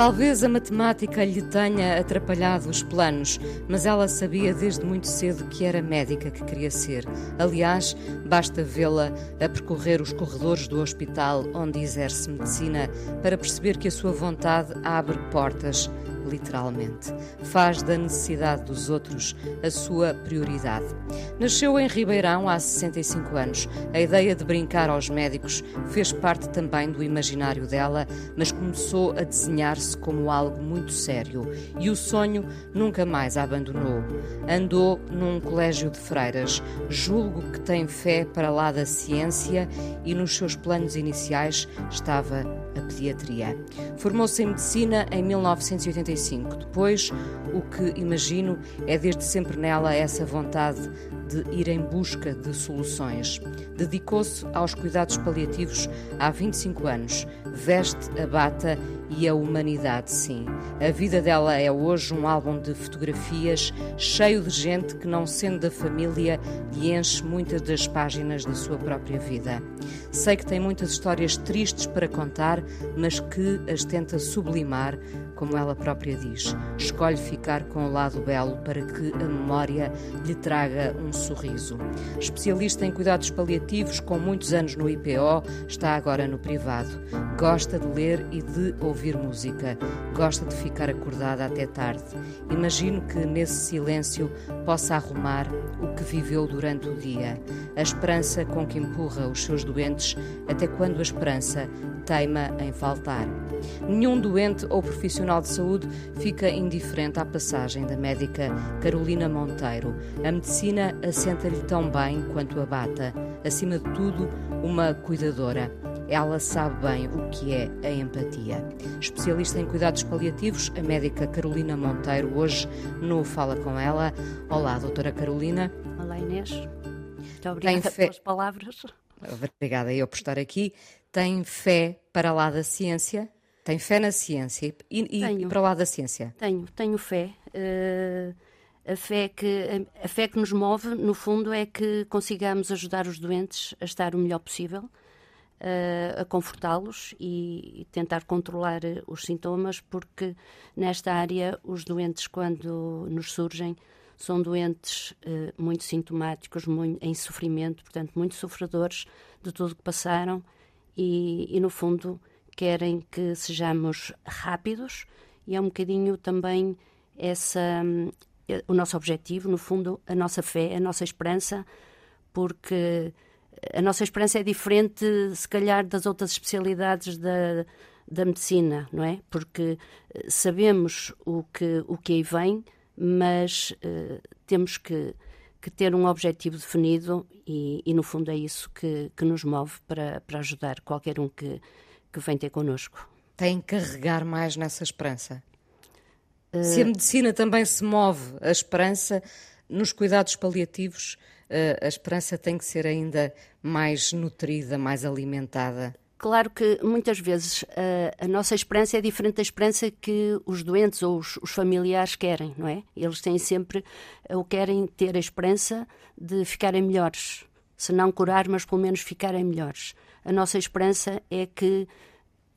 Talvez a matemática lhe tenha atrapalhado os planos, mas ela sabia desde muito cedo que era médica que queria ser. Aliás, basta vê-la a percorrer os corredores do hospital onde exerce medicina para perceber que a sua vontade abre portas literalmente. Faz da necessidade dos outros a sua prioridade. Nasceu em Ribeirão há 65 anos. A ideia de brincar aos médicos fez parte também do imaginário dela, mas começou a desenhar-se como algo muito sério e o sonho nunca mais a abandonou. Andou num colégio de freiras, julgo que tem fé para lá da ciência e nos seus planos iniciais estava a pediatria. Formou-se em medicina em 1985. Depois, o que imagino é desde sempre nela essa vontade de ir em busca de soluções. Dedicou-se aos cuidados paliativos há 25 anos. Veste a bata e a humanidade, sim. A vida dela é hoje um álbum de fotografias cheio de gente que, não sendo da família, lhe enche muitas das páginas da sua própria vida. Sei que tem muitas histórias tristes para contar, mas que as tenta sublimar como ela própria diz, escolhe ficar com o lado belo para que a memória lhe traga um sorriso. Especialista em cuidados paliativos, com muitos anos no IPO, está agora no privado. Gosta de ler e de ouvir música. Gosta de ficar acordada até tarde. Imagino que nesse silêncio possa arrumar o que viveu durante o dia. A esperança com que empurra os seus doentes até quando a esperança teima em faltar. Nenhum doente ou profissional de saúde fica indiferente à passagem da médica Carolina Monteiro. A medicina assenta-lhe tão bem quanto a bata. Acima de tudo, uma cuidadora. Ela sabe bem o que é a empatia. Especialista em cuidados paliativos, a médica Carolina Monteiro, hoje no Fala Com Ela. Olá, doutora Carolina. Olá, Inês. Muito obrigada pelas palavras. Obrigada eu por estar aqui. Tem fé para lá da ciência? Tem fé na ciência e, e para lá da ciência? Tenho, tenho fé. Uh, a fé, que, a, fé que nos move, no fundo, é que consigamos ajudar os doentes a estar o melhor possível, a confortá-los e, tentar controlar os sintomas, porque nesta área os doentes, quando nos surgem, são doentes uh, muito sintomáticos, muito, em sofrimento, portanto, muito sofredores de tudo que passaram e, e, no fundo, querem que sejamos rápidos e é um bocadinho também essa o nosso objetivo, no fundo, a nossa fé, a nossa esperança, porque a nossa esperança é diferente, se calhar, das outras especialidades da, da medicina, não é? Porque eh, sabemos o que, o que aí vem, mas uh, temos que, que ter um objetivo definido e, e, no fundo, é isso que, que nos move para, para ajudar qualquer um que, que vem ter connosco. Tem que carregar mais nessa esperança? Uh... Se a medicina também se move a esperança, nos cuidados paliativos, a esperança tem que ser ainda mais nutrida, mais alimentada. Claro que muitas vezes uh, a nossa esperança é diferente da esperança que os doentes ou os, os, familiares querem, não é? Eles têm sempre, ou querem ter a esperança de ficarem melhores. Se não curar, mas pelo menos ficarem melhores a nossa esperança é que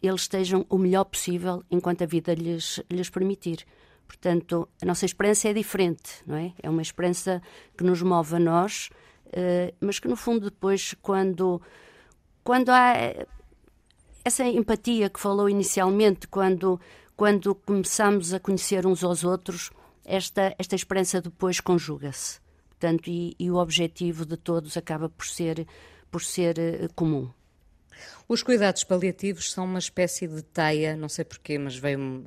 eles estejam o melhor possível enquanto a vida lhes, lhes permitir. Portanto, a nossa esperança é diferente, não é? É uma esperança que nos move a nós, uh, mas que no fundo depois, quando, quando há essa empatia que falou inicialmente, quando, quando começamos a conhecer uns aos outros, esta, esta esperança depois conjuga-se. Portanto, e, e, o objetivo de todos acaba por ser, por ser uh, comum. Os cuidados paliativos são uma espécie de teia, não sei porquê, mas veio-me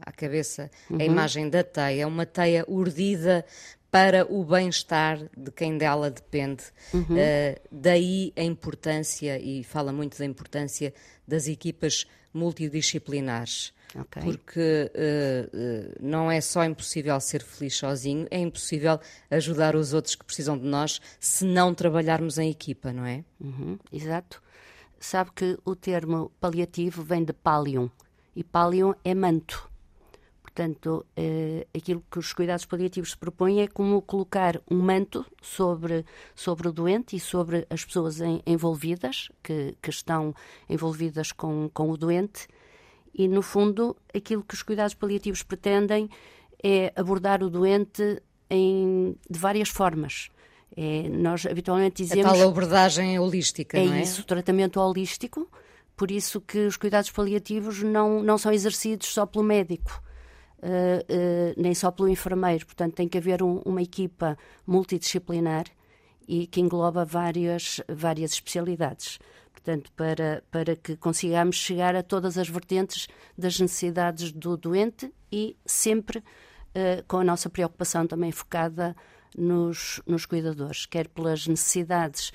à cabeça uhum. a imagem da teia, uma teia urdida para o bem-estar de quem dela depende. Uhum. Uh, daí a importância, e fala muito da importância das equipas multidisciplinares. Okay. Porque uh, uh, não é só impossível ser feliz sozinho, é impossível ajudar os outros que precisam de nós se não trabalharmos em equipa, não é? Uhum, exato. Sabe que o termo paliativo vem de palium e palium é manto. Portanto, uh, aquilo que os cuidados paliativos se propõem é como colocar um manto sobre, sobre o doente e sobre as pessoas em, envolvidas, que, que estão envolvidas com, com o doente, e, no fundo, aquilo que os cuidados paliativos pretendem é abordar o doente em, de várias formas. É, nós habitualmente dizemos. A tal abordagem holística, é não é? isso, tratamento holístico. Por isso que os cuidados paliativos não, não são exercidos só pelo médico uh, uh, nem só pelo enfermeiro. Portanto, tem que haver um, uma equipa multidisciplinar e que engloba várias, várias especialidades. Portanto, para, para que consigamos chegar a todas as vertentes das necessidades do doente e sempre uh, com a nossa preocupação também focada nos, nos cuidadores, quer pelas necessidades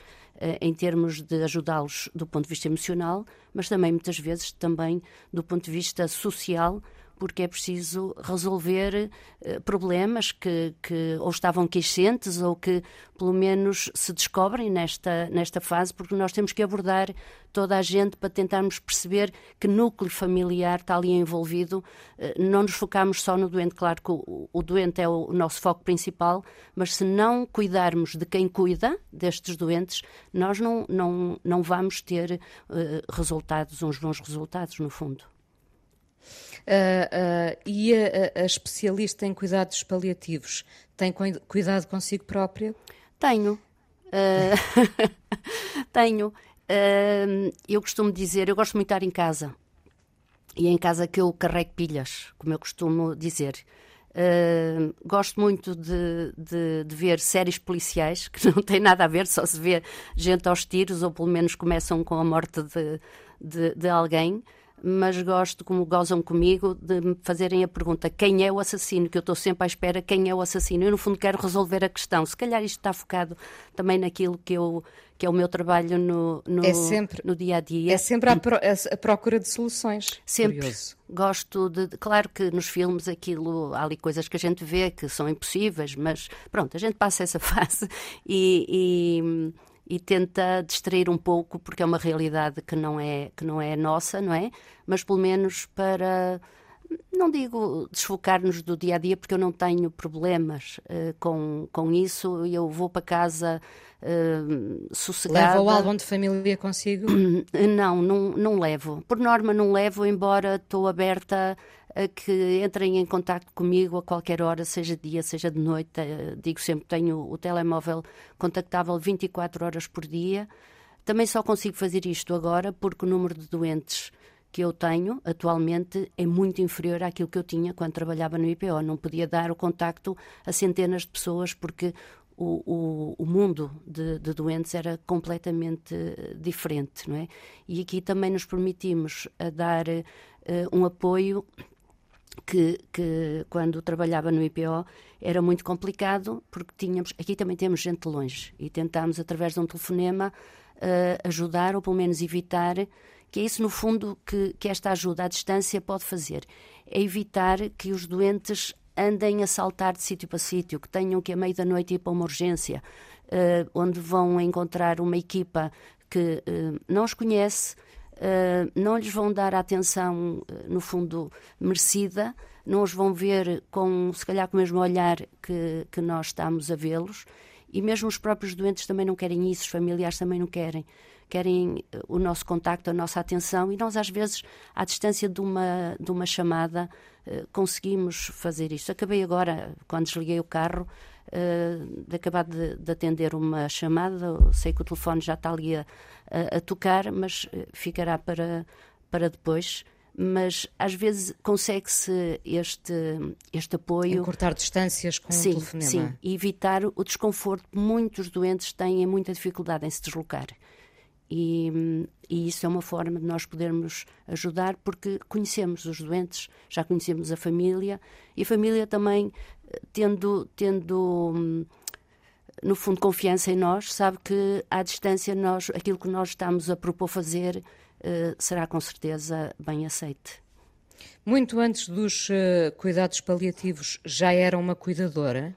em termos de ajudá-los do ponto de vista emocional, mas também muitas vezes também do ponto de vista social, porque é preciso resolver uh, problemas que, que ou estavam queixentes ou que pelo menos se descobrem nesta, nesta fase, porque nós temos que abordar toda a gente para tentarmos perceber que núcleo familiar está ali envolvido. Uh, não nos focamos só no doente, claro que o, o doente é o, nosso foco principal, mas se não cuidarmos de quem cuida destes doentes, nós não, não, não vamos ter uh, resultados, uns bons resultados, no fundo. Uh, uh, e a, a, especialista em cuidados paliativos tem cuidado consigo própria? Tenho. Uh, tenho. eu costumo dizer, eu gosto muito de estar em casa. E é em casa que eu carrego pilhas, como eu costumo dizer. Uh, gosto muito de, de, de, ver séries policiais que não têm nada a ver, só se vê gente aos tiros, ou pelo menos começam com a morte de, de, de alguém mas gosto, como gozam comigo, de me fazerem a pergunta quem é o assassino, que eu estou sempre à espera quem é o assassino. Eu, no fundo, quero resolver a questão. Se calhar isto está focado também naquilo que, eu, que é o meu trabalho no, no, é sempre, no dia a dia. É sempre a, pro, a procura de soluções. Sempre. Curioso. Gosto de. Claro que nos filmes aquilo, há ali coisas que a gente vê que são impossíveis, mas pronto, a gente passa essa fase e, e e tenta distrair um pouco porque é uma realidade que não é que não é nossa, não é? Mas pelo menos para não digo desfocar-nos do dia a dia porque eu não tenho problemas uh, com, com isso. Eu vou para casa uh, sossegada. Leva o álbum de família consigo? Não, não, não levo. Por norma não levo, embora estou aberta a que entrem em contato comigo a qualquer hora, seja dia, seja de noite. Eh, digo sempre, tenho o telemóvel contactável 24 horas por dia. Também só consigo fazer isto agora porque o número de doentes que eu tenho atualmente é muito inferior àquilo que eu tinha quando trabalhava no IPO. Não podia dar o contacto a centenas de pessoas porque o, o, o mundo de, de, doentes era completamente eh, diferente, não é? E aqui também nos permitimos a dar uh, um apoio que, que, quando trabalhava no IPO era muito complicado porque tínhamos aqui também temos gente longe e tentámos através de um telefonema uh, ajudar ou pelo menos evitar que é isso no fundo que, que esta ajuda à distância pode fazer é evitar que os doentes andem a saltar de sítio para sítio que tenham que à meia da noite ir para uma urgência uh, onde vão encontrar uma equipa que uh, não os conhece uh, não lhes vão dar a atenção, no fundo, merecida, não os vão ver com, se calhar, com o mesmo olhar que, que nós estamos a vê-los, e mesmo os próprios doentes também não querem isso, os familiares também não querem. Querem eh, o nosso contacto, a nossa atenção, e nós, às vezes, à distância de uma, de uma chamada, conseguimos fazer isto. Acabei agora, quando desliguei o carro, uh, de acabar de, de, atender uma chamada. Sei que o telefone já está ali a, a, a tocar, mas eh, ficará para, para depois mas às vezes consegue-se este, este apoio. cortar distâncias com sim, o telefonema. Sim, e evitar o desconforto que muitos doentes têm muita dificuldade em se deslocar. E, e, isso é uma forma de nós podermos ajudar, porque conhecemos os doentes, já conhecemos a família, e a família também, tendo, tendo hum, no fundo, confiança em nós, sabe que à distância nós, aquilo que nós estamos a propor fazer uh, será com certeza bem aceite. Muito antes dos uh, cuidados paliativos, já era uma cuidadora?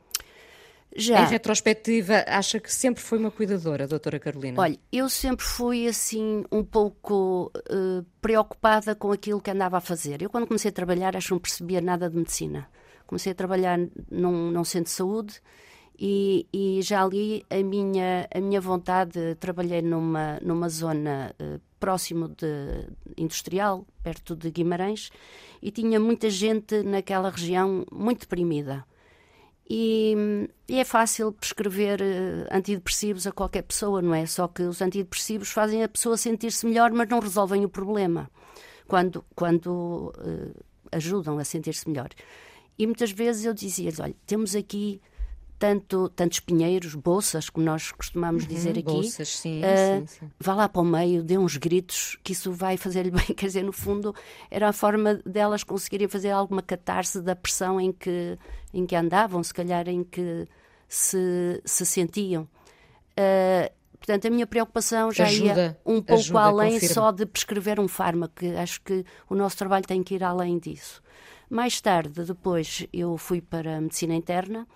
Já. Em retrospectiva, acha que sempre foi uma cuidadora, doutora Carolina? Olha, eu sempre fui assim um pouco uh, preocupada com aquilo que andava a fazer. Eu quando comecei a trabalhar acho que não percebia nada de medicina. Comecei a trabalhar num, num centro de saúde e, e, já ali a minha, a minha vontade, trabalhei numa, numa zona uh, próximo de industrial, perto de Guimarães, e tinha muita gente naquela região muito deprimida e, e, é fácil prescrever uh, antidepressivos a qualquer pessoa, não é? Só que os antidepressivos fazem a pessoa sentir-se melhor, mas não resolvem o problema quando, quando uh, ajudam a sentir-se melhor. E muitas vezes eu dizia-lhes: olha, temos aqui tanto, tantos pinheiros, bolsas, como nós costumamos uhum, dizer aqui. Bolsas, sim, uh, sim, sim, Vá lá para o meio, dê uns gritos, que isso vai fazer-lhe bem. Quer dizer, no fundo, era a forma delas conseguirem fazer alguma catarse da pressão em que, em que andavam, se calhar em que se, se sentiam. Uh, portanto, a minha preocupação já ajuda, ia um pouco ajuda, além confirma. só de prescrever um fármaco, acho que o nosso trabalho tem que ir além disso. Mais tarde, depois, eu fui para a medicina interna,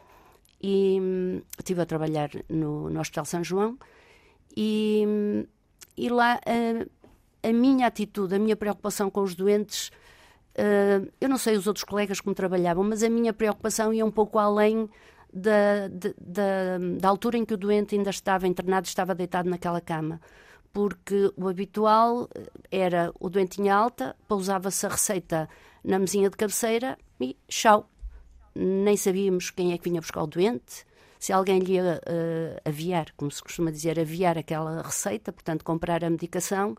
e hum, estive a trabalhar no, no Hospital São João e, hum, e lá a, a, minha atitude, a minha preocupação com os doentes, uh, eu não sei os outros colegas como trabalhavam, mas a minha preocupação ia um pouco além da, da, da altura em que o doente ainda estava internado, estava deitado naquela cama. Porque o habitual era o doente tinha alta, pousava-se a receita na mesinha de cabeceira e tchau, nem sabíamos quem é que vinha buscar o doente, se alguém lhe ia uh, aviar, como se costuma dizer, aviar aquela receita, portanto, comprar a medicação,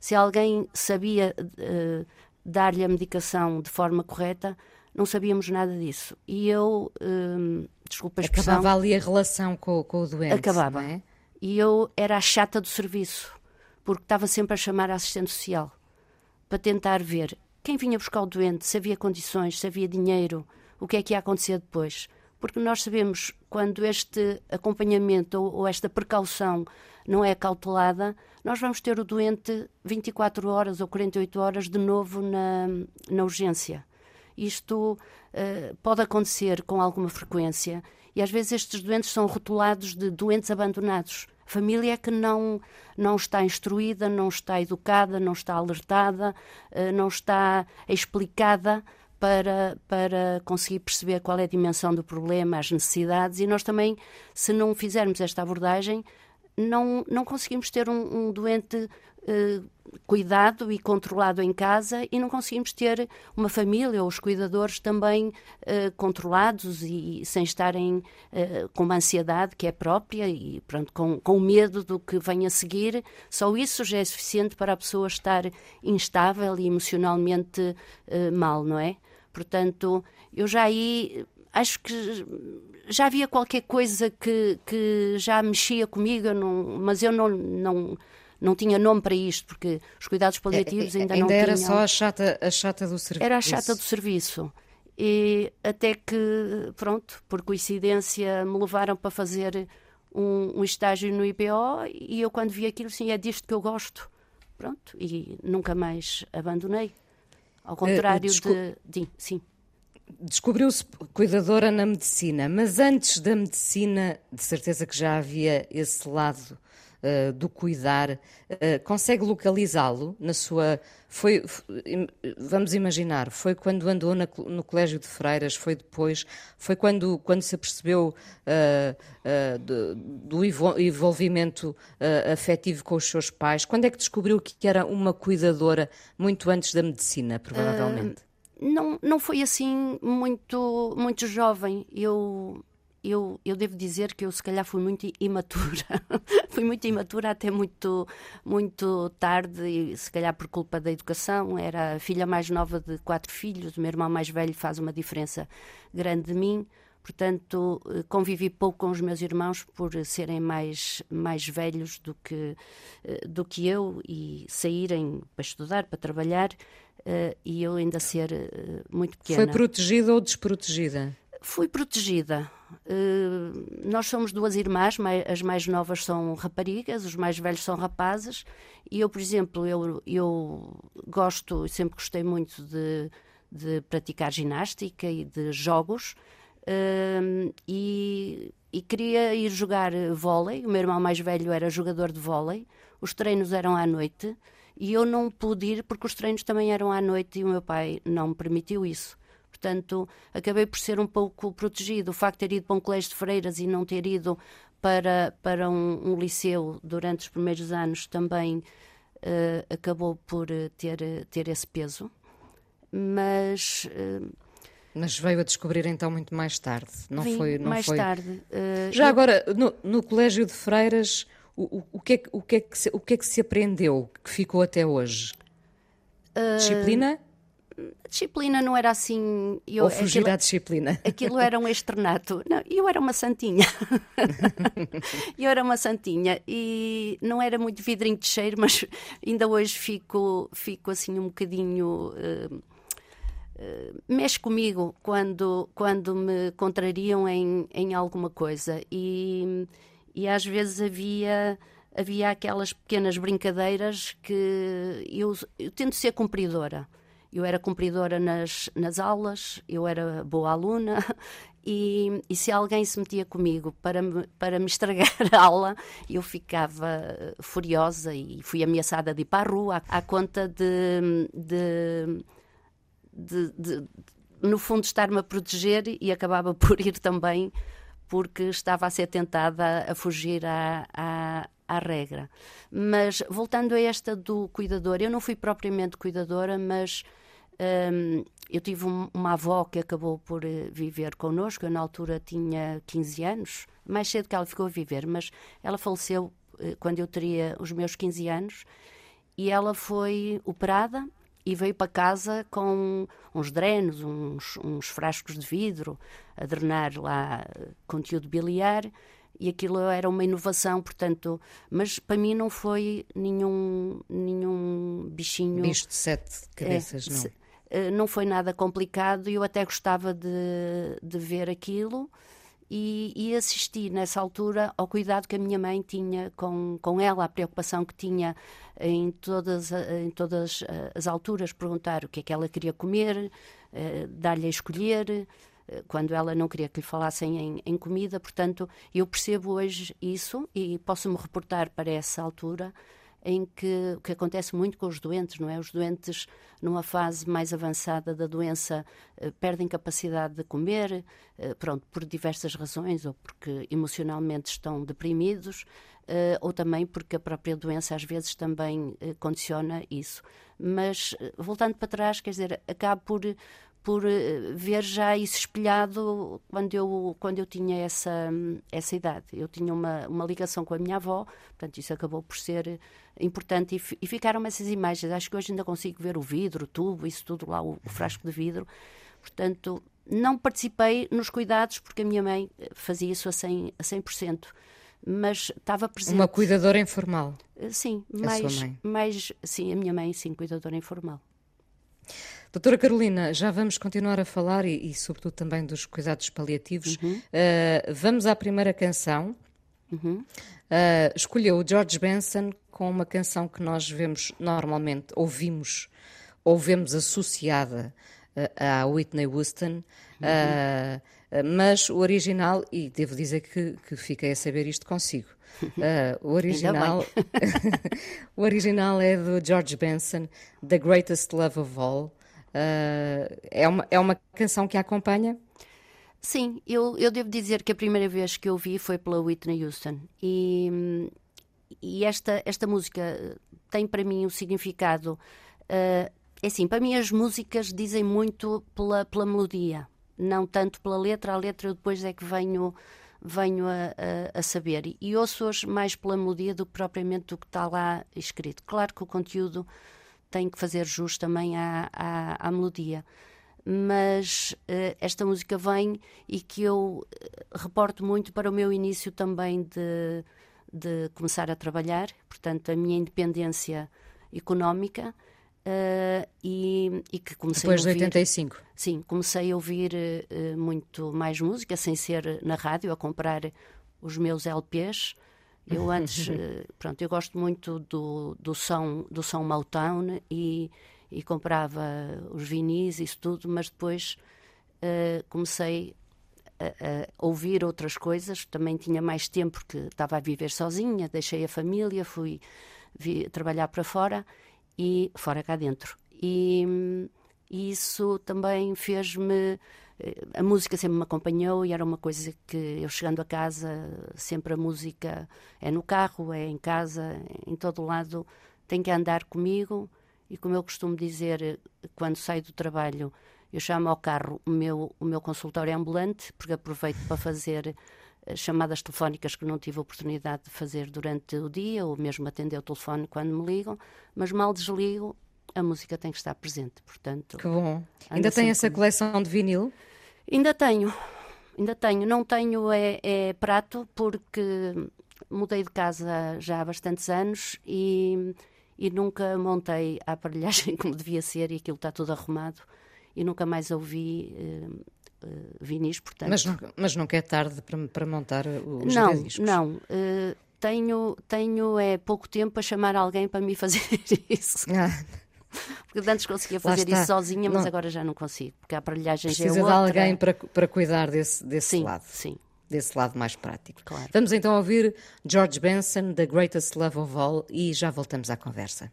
se alguém sabia uh, dar-lhe a medicação de forma correta, não sabíamos nada disso. E eu, uh, desculpa a expressão... Acabava ali a relação com, com o doente, Acabava. É? E eu era a chata do serviço, porque estava sempre a chamar a assistente social para tentar ver quem vinha buscar o doente, se havia condições, se havia dinheiro, o que é que ia acontecer depois. Porque nós sabemos quando este acompanhamento ou, ou esta precaução não é cautelada, nós vamos ter o doente 24 horas ou 48 horas de novo na, na urgência. Isto uh, pode acontecer com alguma frequência e às vezes estes doentes são rotulados de doentes abandonados. Família que não, não está instruída, não está educada, não está alertada, uh, não está explicada para, para conseguir perceber qual é a dimensão do problema, as necessidades, e nós também, se não fizermos esta abordagem, não, não conseguimos ter um, um doente eh, cuidado e controlado em casa e não conseguimos ter uma família ou os cuidadores também eh, controlados e sem estarem eh, com uma ansiedade que é própria e pronto, com, com medo do que vem a seguir. Só isso já é suficiente para a pessoa estar instável e emocionalmente mal, não é? Portanto, eu já aí acho que já havia qualquer coisa que, que já mexia comigo, não, mas eu não, não, não tinha nome para isto, porque os cuidados paliativos ainda, é, é, ainda não tinham. Ainda era só a chata, a chata do serviço. Era a chata do serviço. E até que, pronto, por coincidência, me levaram para fazer um, um estágio no IPO e eu, quando vi aquilo, sim, é disto que eu gosto. Pronto, e nunca mais abandonei. Ao contrário uh, desco... de, de. Sim. Descobriu-se cuidadora na medicina, mas antes da medicina, de certeza que já havia esse lado uh, do cuidar. Uh, consegue localizá-lo na sua. Foi, vamos imaginar, foi quando andou na, no Colégio de Freiras, foi depois, foi quando, quando se apercebeu uh, do, do, envolvimento afetivo com os seus pais. Quando é que descobriu que era uma cuidadora muito antes da medicina, provavelmente? não, não foi assim muito, muito jovem. Eu eu, eu devo dizer que eu se calhar fui muito imatura. fui muito imatura até muito, muito tarde, e se calhar por culpa da educação. Era a filha mais nova de quatro filhos, o meu irmão mais velho faz uma diferença grande de mim. Portanto, eh, convivi pouco com os meus irmãos por serem mais, mais velhos do que, eh, do que eu e saírem para estudar, para trabalhar, uh, e eu ainda ser muito pequena. Foi protegida ou desprotegida? Fui protegida. Uh, nós somos duas irmãs, as mais novas são raparigas, os mais velhos são rapazes, e eu, por exemplo, eu, eu gosto, sempre gostei muito de, de praticar ginástica e de jogos, uh, e, e queria ir jogar vôlei. O meu irmão mais velho era jogador de vôlei, os treinos eram à noite, e eu não pude ir porque os treinos também eram à noite e o meu pai não me permitiu isso. Portanto, acabei por ser um pouco protegido. O facto de ter ido para um colégio de freiras e não ter ido para, para um, um liceu durante os primeiros anos também uh, acabou por eh, ter, eh, ter esse peso. Mas. Uh, mas veio a descobrir então muito mais tarde, não Vim foi? Não mais foi... tarde. Uh, Já eu... agora, no, no colégio de freiras, o, o, que é, o, que é que se, o que é que se aprendeu que ficou até hoje? Uh, disciplina? Disciplina não era assim. Eu, Ou fugir aquilo, à disciplina? Aquilo era um externato. Não, eu era uma santinha. eu era uma santinha e não era muito vidrinho de cheiro, mas ainda hoje fico, fico assim um bocadinho. Uh, uh, mexe comigo quando, quando me contrariam em, em alguma coisa. E e às vezes havia havia aquelas pequenas brincadeiras que eu, eu tento ser cumpridora. Eu era cumpridora nas, nas aulas, eu era boa aluna e, e, se alguém se metia comigo para me, para me estragar a aula, eu ficava furiosa e fui ameaçada de ir para a rua à, à conta de, de, de, de no fundo, estar-me a proteger e acabava por ir também porque estava a ser tentada a fugir à, à, à regra. Mas voltando a esta do cuidador, eu não fui propriamente cuidadora, mas um, eu tive um, uma avó que acabou por eh, viver connosco. Eu, na altura, tinha 15 anos, mais cedo que ela ficou a viver, mas ela faleceu uh, quando eu teria os meus 15 anos. E ela foi operada e veio para casa com uns drenos, uns, uns frascos de vidro, a drenar lá conteúdo biliar e aquilo era uma inovação, portanto, mas para mim não foi nenhum nenhum bichinho bicho de sete cabeças, é, não. Eh, não foi nada complicado e eu até gostava de, de ver aquilo e, e, assisti nessa altura ao cuidado que a minha mãe tinha com, com ela, a preocupação que tinha em todas, em todas eh, as alturas, perguntar o que é que ela queria comer, eh, dar-lhe a escolher, quando ela não queria que lhe falassem em, em, comida. Portanto, eu percebo hoje isso e posso me reportar para essa altura em que o que acontece muito com os doentes, não é? Os doentes, numa fase mais avançada da doença, eh, perdem capacidade de comer, eh, pronto, por diversas razões, ou porque emocionalmente estão deprimidos, eh, ou também porque a própria doença às vezes também condiciona isso. Mas, voltando para trás, quer dizer, acabo por por eh, ver já isso espelhado quando eu, quando eu tinha essa, essa idade. Eu tinha uma, uma ligação com a minha avó, portanto, isso acabou por ser importante e, e ficaram essas imagens. Acho que hoje ainda consigo ver o vidro, o tubo, isso tudo lá, o, o frasco de vidro. Portanto, não participei nos cuidados porque a minha mãe fazia isso a 100%. A 100% mas estava presente. Uma cuidadora informal? Eh, sim, mais, mais sim, a minha mãe, sim, cuidadora informal. Doutora Carolina, já vamos continuar a falar e, e sobretudo também dos cuidados paliativos. Uhum. Uh, vamos à primeira canção. Uhum. Uh, escolheu o George Benson com uma canção que nós vemos normalmente, ouvimos, ou vemos associada uh, à Whitney Houston. Uhum. Mas o original, e devo dizer que, que fiquei a saber isto consigo, Uh, o original o original é do George Benson, The Greatest Love of All. Uh, é, uma, é uma canção que a acompanha? Sim, eu, eu devo dizer que a primeira vez que eu vi foi pela Whitney Houston. E, e esta, esta música tem para mim um significado. Uh, é assim, para mim as músicas dizem muito pela, pela melodia, não tanto pela letra. A letra eu depois é que venho, venho a, a, a saber. E ouço-as mais pela melodia do que propriamente do que está lá escrito. Claro que o conteúdo tem que fazer jus também à, à, à melodia. mas uh, esta música vem e que eu reporto muito para o meu início também de, de começar a trabalhar, portanto, a minha independência económica. Uh, e, e, que comecei Depois a ouvir, de 85. Sim, comecei a ouvir uh, muito mais música, sem ser na rádio, a comprar os meus LPs. Eu antes, uh, pronto, eu gosto muito do, do som, do som Motown e, e comprava os vinis, isso tudo, mas depois comecei a, a, ouvir outras coisas. Também tinha mais tempo porque estava a viver sozinha, deixei a família, fui vi, trabalhar para fora e fora cá dentro. E, e isso também fez-me. Eh, a música sempre me acompanhou e era uma coisa que eu chegando a casa, sempre a música é no carro, é em casa, em todo lado, tem que andar comigo. E como eu costumo dizer, quando saio do trabalho, eu chamo ao carro o meu, o meu consultório ambulante, porque aproveito para fazer chamadas telefónicas que não tive a oportunidade de fazer durante o dia, ou mesmo atender o telefone quando me ligam, mas mal desligo, a música tem que estar presente, portanto... Que bom. Ainda tem essa coleção de vinil? Ainda tenho, ainda tenho. Não tenho é, é, prato, porque mudei de casa já há bastantes anos e, e nunca montei a aparelhagem como devia ser e aquilo está tudo arrumado e nunca mais ouvi uh, uh, vinis, portanto... Mas, não, mas nunca é tarde para, para montar os não, discos? Não, uh, tenho, tenho é, pouco tempo a chamar alguém para me fazer isso. Ah. Porque antes conseguia fazer isso sozinha, mas não. agora já não consigo, porque a aparelhagem Precisa é outra. de alguém para, para cuidar desse, desse sim, lado. Sim, desse lado mais prático. Claro. Vamos então ouvir George Benson, The Greatest Love of All, e já voltamos à conversa.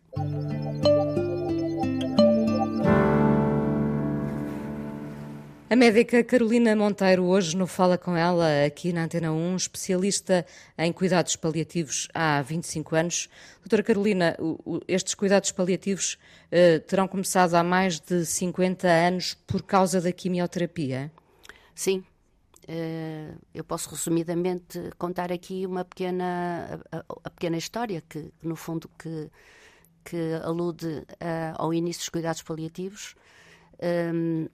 A médica Carolina Monteiro, hoje no Fala Com Ela, aqui na Antena 1, especialista em cuidados paliativos há 25 anos. Doutora Carolina, estes cuidados paliativos eh, terão começado há mais de 50 anos por causa da quimioterapia? Sim. Uh, eu posso resumidamente contar aqui uma pequena, a, a pequena história que, no fundo, que, que alude uh, ao início dos cuidados paliativos. Um,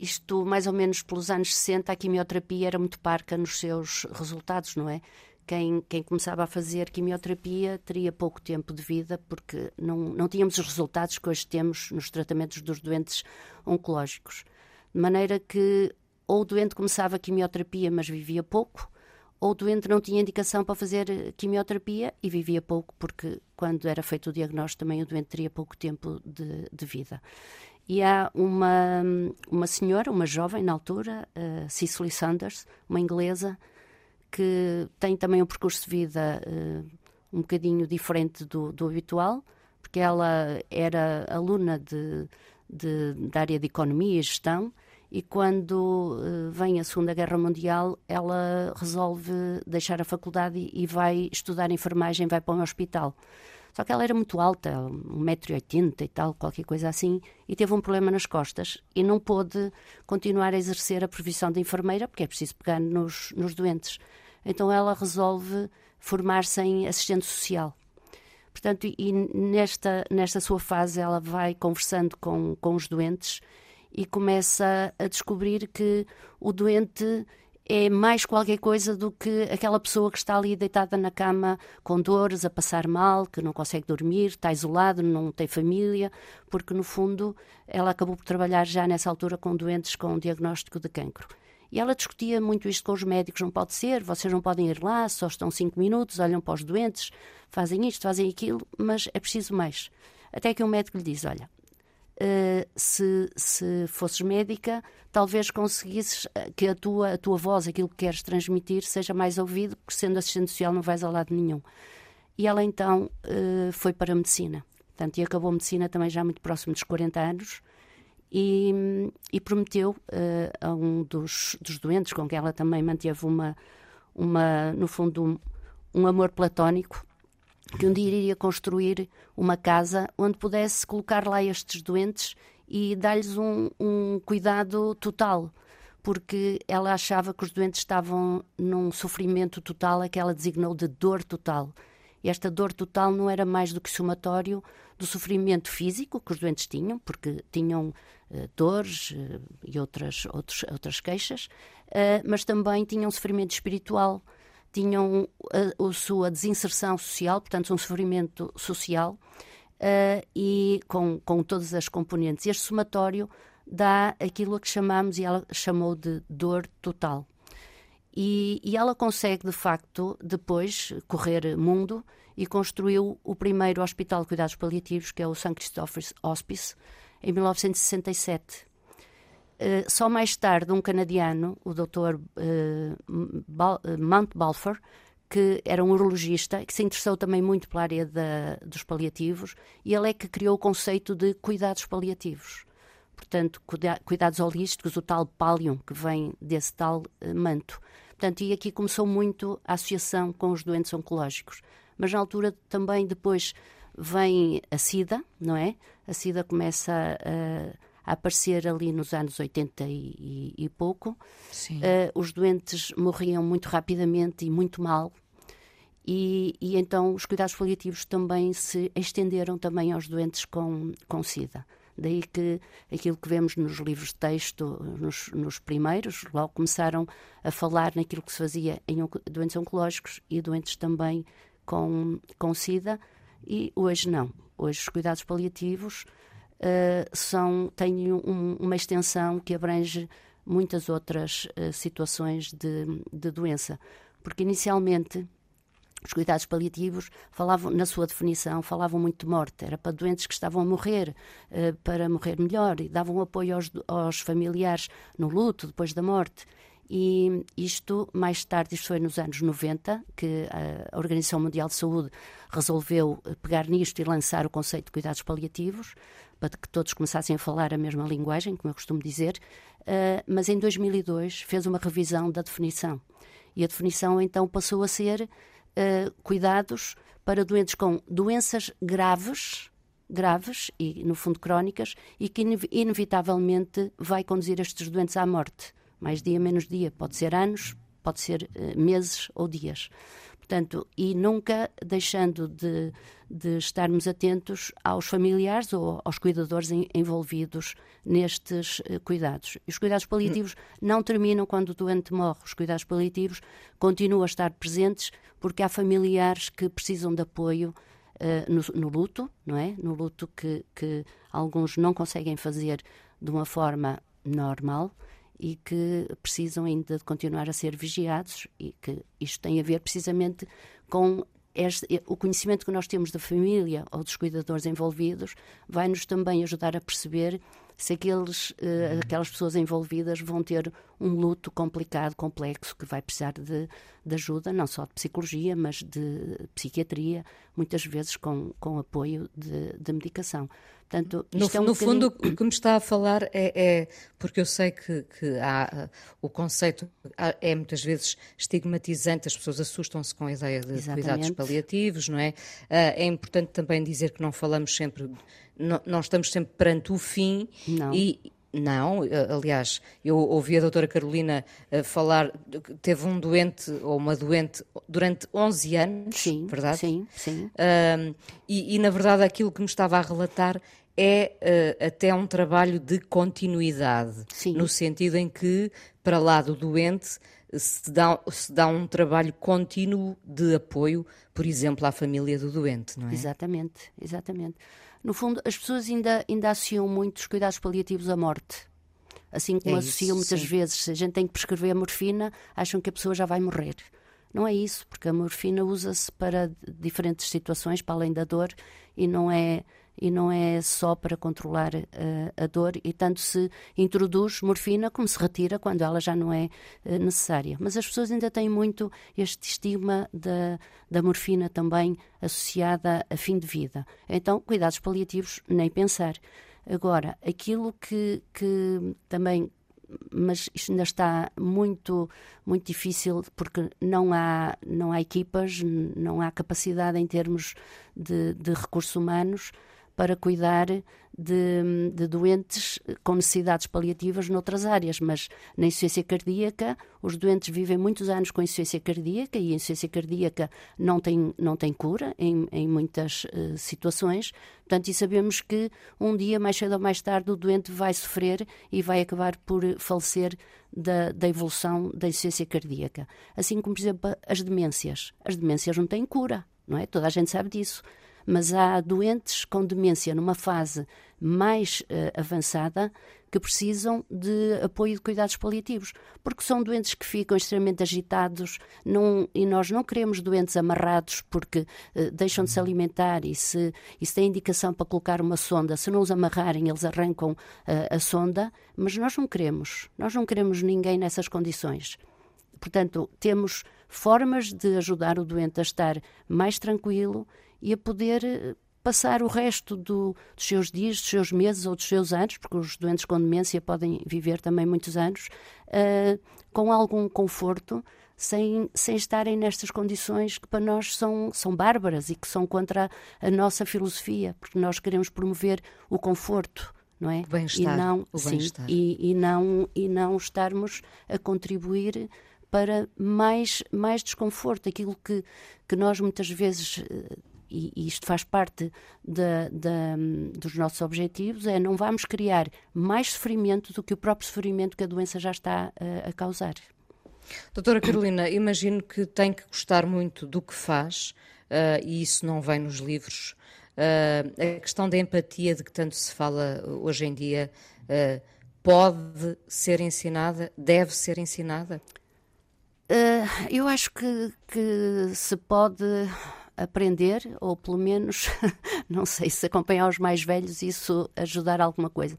isto mais ou menos pelos anos 60, a quimioterapia era muito parca nos seus resultados, não é? Quem, quem começava a fazer quimioterapia teria pouco tempo de vida porque não, não tínhamos os resultados que hoje temos nos tratamentos dos doentes oncológicos. De maneira que ou o doente começava a quimioterapia, mas vivia pouco, ou o doente não tinha indicação para fazer quimioterapia e vivia pouco, porque quando era feito o diagnóstico também o doente teria pouco tempo de, de vida. E há uma, uma senhora, uma jovem na altura, uh, Cicely Sanders, uma inglesa, que tem também um percurso de vida uh, um bocadinho diferente do, do habitual, porque ela era aluna de, de, da área de economia e gestão, e quando uh, vem a Segunda Guerra Mundial, ela resolve deixar a faculdade e, e vai estudar enfermagem, vai para um hospital. Só que ela era muito alta, 1,80m e tal, qualquer coisa assim, e teve um problema nas costas e não pôde continuar a exercer a profissão de enfermeira, porque é preciso pegar nos, nos doentes. Então ela resolve formar-se em assistente social. Portanto, e nesta, nesta sua fase ela vai conversando com, com os doentes e começa a descobrir que o doente é mais qualquer coisa do que aquela pessoa que está ali deitada na cama com dores, a passar mal, que não consegue dormir, está isolado, não tem família, porque no fundo ela acabou por trabalhar já nessa altura com doentes com diagnóstico de cancro. E ela discutia muito isto com os médicos: não pode ser, vocês não podem ir lá, só estão cinco minutos, olham para os doentes, fazem isto, fazem aquilo, mas é preciso mais. Até que um médico lhe diz: olha, Uh, se, se fosses médica, talvez conseguisses eh, que a tua, a tua voz, aquilo que queres transmitir, seja mais ouvido, porque sendo assistente social não vais a lado nenhum. E ela então uh, foi para a medicina. Portanto, e acabou a medicina também já muito próximo dos 40 anos e, e prometeu uh, a um dos, dos doentes, com quem ela também manteve uma, uma no fundo, um, um amor platónico, que um dia iria construir uma casa onde pudesse colocar lá estes doentes e dar-lhes um, um, cuidado total, porque ela achava que os doentes estavam num sofrimento total, a que ela designou de dor total. Esta dor total não era mais do que somatório do sofrimento físico que os doentes tinham, porque tinham uh, dores uh, e outras, outros, outras queixas, uh, mas também tinham sofrimento espiritual, tinham a, a, sua desinserção social, portanto, um sofrimento social, e com, com todas as componentes. Este somatório dá aquilo a que chamamos, e ela chamou de dor total. E, e, ela consegue, de facto, depois correr mundo e construiu o primeiro hospital de cuidados paliativos, que é o St. Christopher's Hospice, em 1967. Uh, eh, só mais tarde, um canadiano, o Dr. Uh, Bal uh, Mount Balfour, que era um urologista, que se interessou também muito pela área da, dos paliativos, e ele é que criou o conceito de cuidados paliativos. Portanto, cuida cuidados holísticos, o tal Palium, que vem desse tal manto. Portanto, e aqui começou muito a associação com os doentes oncológicos mas na altura também depois vem a SIDA, não é? A SIDA começa a, a aparecer ali nos anos 80 e, e, pouco. Uh, os doentes morriam muito rapidamente e muito mal. E, e, então os cuidados paliativos também se estenderam também aos doentes com, com SIDA. Daí que aquilo que vemos nos livros de texto, nos, nos, primeiros, logo começaram a falar naquilo que se fazia em doentes oncológicos e doentes também com, com SIDA e hoje não. Hoje os cuidados paliativos uh, são, têm um, uma extensão que abrange muitas outras uh, situações de, de doença. Porque inicialmente os cuidados paliativos falavam, na sua definição, falavam muito de morte. Era para doentes que estavam a morrer, uh, para morrer melhor, e davam apoio aos, aos familiares no luto, depois da morte. E isto, mais tarde, isto foi nos anos 90, que a Organização Mundial de Saúde resolveu pegar nisto e lançar o conceito de cuidados paliativos, para que todos começassem a falar a mesma linguagem, como eu costumo dizer, uh, mas em 2002 fez uma revisão da definição. E a definição então passou a ser uh, cuidados para doentes com doenças graves, graves e, no fundo, crónicas, e que inevitavelmente vai conduzir estes doentes à morte mais dia, menos dia, pode ser anos, pode ser uh, meses ou dias. Portanto, e nunca deixando de, de, estarmos atentos aos familiares ou aos cuidadores envolvidos nestes uh, cuidados. E os cuidados paliativos não terminam quando o doente morre. Os cuidados paliativos continuam a estar presentes porque há familiares que precisam de apoio uh, no, no, luto, não é? No luto que, que alguns não conseguem fazer de uma forma normal e que precisam ainda de continuar a ser vigiados e que isto tem a ver precisamente com este, o conhecimento que nós temos da família ou dos cuidadores envolvidos vai-nos também ajudar a perceber se aqueles, uh, aquelas pessoas envolvidas vão ter um luto complicado, complexo, que vai precisar de, de, ajuda, não só de psicologia, mas de psiquiatria, muitas vezes com, com apoio de, de medicação. Portanto, no, é um no fundo, o que me está a falar é, é porque eu sei que, que há, o conceito é muitas vezes estigmatizante, as pessoas assustam-se com a ideia de Exatamente. cuidados paliativos, não é? Ah, é importante também dizer que não falamos sempre, não, não estamos sempre perante o fim não. e não, aliás, eu ouvi a doutora Carolina uh, falar, teve um doente ou uma doente durante 11 anos, sim, verdade? Sim, sim. Uh, e, e, na verdade aquilo que me estava a relatar é uh, até um trabalho de continuidade, sim. no sentido em que, para lá do doente, se dá, se dá um trabalho contínuo de apoio, por exemplo, à família do doente, não é? Exatamente, exatamente. No fundo, as pessoas ainda, ainda associam muito os cuidados paliativos à morte. Assim como é associam muitas sim. vezes, se a gente tem que prescrever a morfina, acham que a pessoa já vai morrer. Não é isso, porque a morfina usa-se para diferentes situações, para além da dor, e não é e não é só para controlar uh, a dor, e tanto se introduz morfina como se retira quando ela já não é uh, necessária. Mas as pessoas ainda têm muito este estigma da, da morfina também associada a fim de vida. Então, cuidados paliativos, nem pensar. Agora, aquilo que, que também mas isto ainda está muito muito difícil porque não há não há equipas não há capacidade em termos de, de recursos humanos para cuidar de, de, doentes com necessidades paliativas noutras áreas, mas na insuficiência cardíaca, os doentes vivem muitos anos com insuficiência cardíaca e a insuficiência cardíaca não tem, não tem cura em, em muitas uh, situações. Portanto, e sabemos que um dia, mais cedo ou mais tarde, o doente vai sofrer e vai acabar por falecer da, da evolução da insuficiência cardíaca. Assim como, por exemplo, as demências. As demências não têm cura, não é? Toda a gente sabe disso mas há doentes com demência numa fase mais uh, avançada que precisam de apoio de cuidados paliativos, porque são doentes que ficam extremamente agitados não, e nós não queremos doentes amarrados porque uh, deixam de se alimentar e se, e se têm indicação para colocar uma sonda, se não os amarrarem, eles arrancam uh, a sonda, mas nós não queremos, nós não queremos ninguém nessas condições. Portanto, temos formas de ajudar o doente a estar mais tranquilo e a poder eh, passar o resto do, dos seus dias, dos seus meses ou dos seus anos, porque os doentes com demência podem viver também muitos anos, uh, com algum conforto, sem, sem estarem nestas condições que para nós são, são bárbaras e que são contra a, nossa filosofia, porque nós queremos promover o conforto. Não é? O bem-estar. E não, sim, e, e, não, e não estarmos a contribuir para mais, mais desconforto, aquilo que, que nós muitas vezes eh, e, isto faz parte da, da, dos nossos objetivos, é não vamos criar mais sofrimento do que o próprio sofrimento que a doença já está a, a causar. Doutora Carolina, imagino que tem que gostar muito do que faz, uh, e isso não vem nos livros. Uh, a questão da empatia de que tanto se fala hoje em dia uh, pode ser ensinada, deve ser ensinada? eu acho que, que se pode aprender, ou pelo menos, não sei se acompanhar os mais velhos, isso ajudar alguma coisa.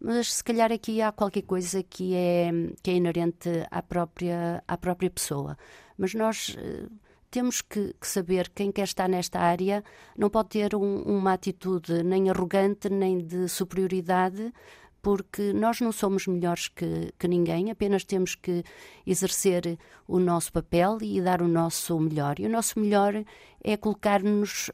Mas se calhar aqui há qualquer coisa que é, que é inerente à própria, à própria pessoa. Mas nós uh, temos que, que, saber quem quer estar nesta área não pode ter um, uma atitude nem arrogante nem de superioridade, porque nós não somos melhores que, que, ninguém, apenas temos que exercer o nosso papel e dar o nosso melhor. E o nosso melhor é colocar-nos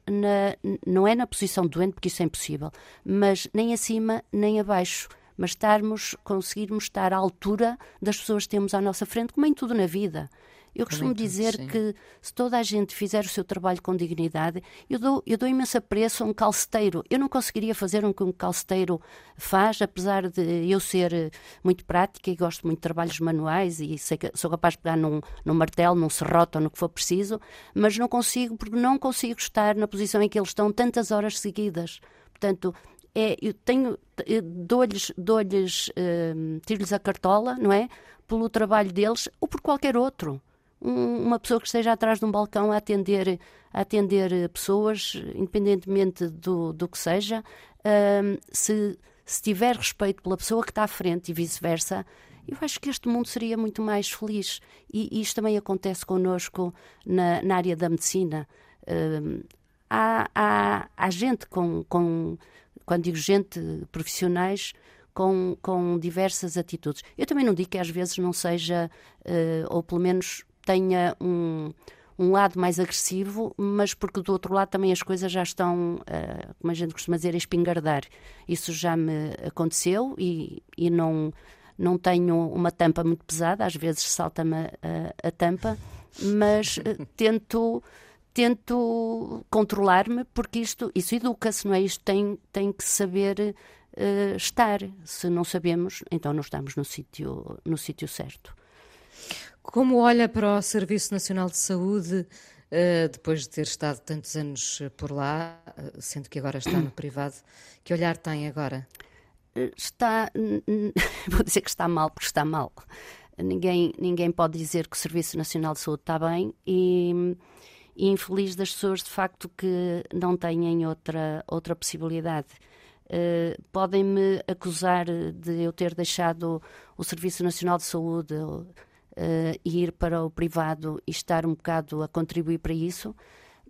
não é na posição doente, porque isso é impossível, mas nem acima nem abaixo mas estarmos, conseguirmos estar à altura das pessoas que temos à nossa frente, como em tudo na vida. Eu costumo dizer sim. que se toda a gente fizer o seu trabalho com dignidade, eu dou, eu dou imenso apreço a um calceteiro. Eu não conseguiria fazer o que um calceteiro faz, apesar de eu ser eh, muito prática e gosto muito de trabalhos manuais e sou capaz de pegar num, num martelo, num serrote ou no que for preciso, mas não consigo, porque não consigo estar na posição em que eles estão tantas horas seguidas. Portanto, é, eu tenho, dou-lhes, dou-lhes, uh, tiro-lhes a cartola, não é? Pelo trabalho deles ou por qualquer outro um, uma pessoa que esteja atrás de um balcão a atender, a atender pessoas, independentemente do, do que seja, um, se, se tiver respeito pela pessoa que está à frente e vice-versa, eu acho que este mundo seria muito mais feliz. E, e isto também acontece connosco na, na área da medicina. Um, há, há, há gente com, com, quando digo gente, profissionais, com, com diversas atitudes. Eu também não digo que às vezes não seja, uh, ou pelo menos tenha um, um lado mais agressivo, mas porque do outro lado também as coisas já estão, uh, como a gente costuma dizer, a espingardar. Isso já me aconteceu e, e não, não tenho uma tampa muito pesada, às vezes salta-me a, a, tampa, mas uh, tento tento controlar-me porque isto isso educa-se, não é? Isto tem, tem que saber uh, estar. Se não sabemos, então não estamos no sítio no sítio certo. Como olha para o Serviço Nacional de Saúde, uh, depois de ter estado tantos anos eh, por lá, uh, sendo que agora está no privado, que olhar tem agora? Está, vou dizer que está mal, porque está mal. Ninguém, ninguém pode dizer que o Serviço Nacional de Saúde está bem e, e infeliz das pessoas de facto que não têm outra, outra possibilidade. Uh, podem-me acusar de eu ter deixado o Serviço Nacional de Saúde uh, ir para o privado e estar um bocado a contribuir para isso,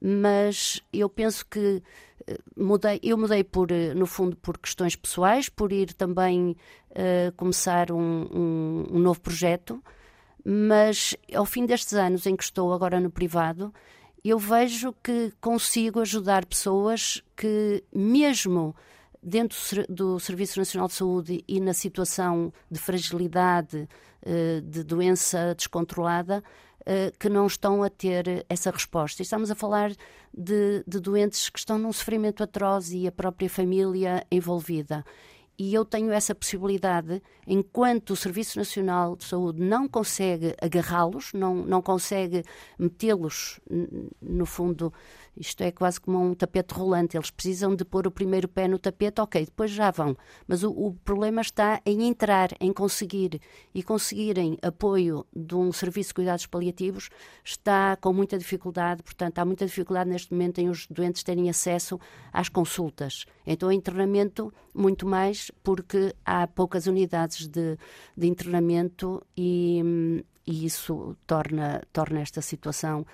mas eu penso que uh, mudei, eu mudei por, uh, no fundo por questões pessoais, por ir também começar um, um, um novo projeto, mas ao fim destes anos em que estou agora no privado, eu vejo que consigo ajudar pessoas que, mesmo dentro do Serviço Nacional de Saúde e na situação de fragilidade, uh, de doença descontrolada, uh, que não estão a ter essa resposta. Estamos a falar de, de doentes que estão num sofrimento atroz e a própria família envolvida e eu tenho essa possibilidade, enquanto o Serviço Nacional de Saúde não consegue agarrá-los, não, não consegue metê-los, no fundo, isto é quase como um tapete rolante, eles precisam de pôr o primeiro pé no tapete, ok, depois já vão. Mas o, o problema está em entrar, em conseguir e conseguirem apoio de um serviço de cuidados paliativos está com muita dificuldade, portanto, há muita dificuldade neste momento em os doentes terem acesso às consultas. Então, o internamento, muito mais, porque há poucas unidades de, de internamento e, e isso torna, torna esta situação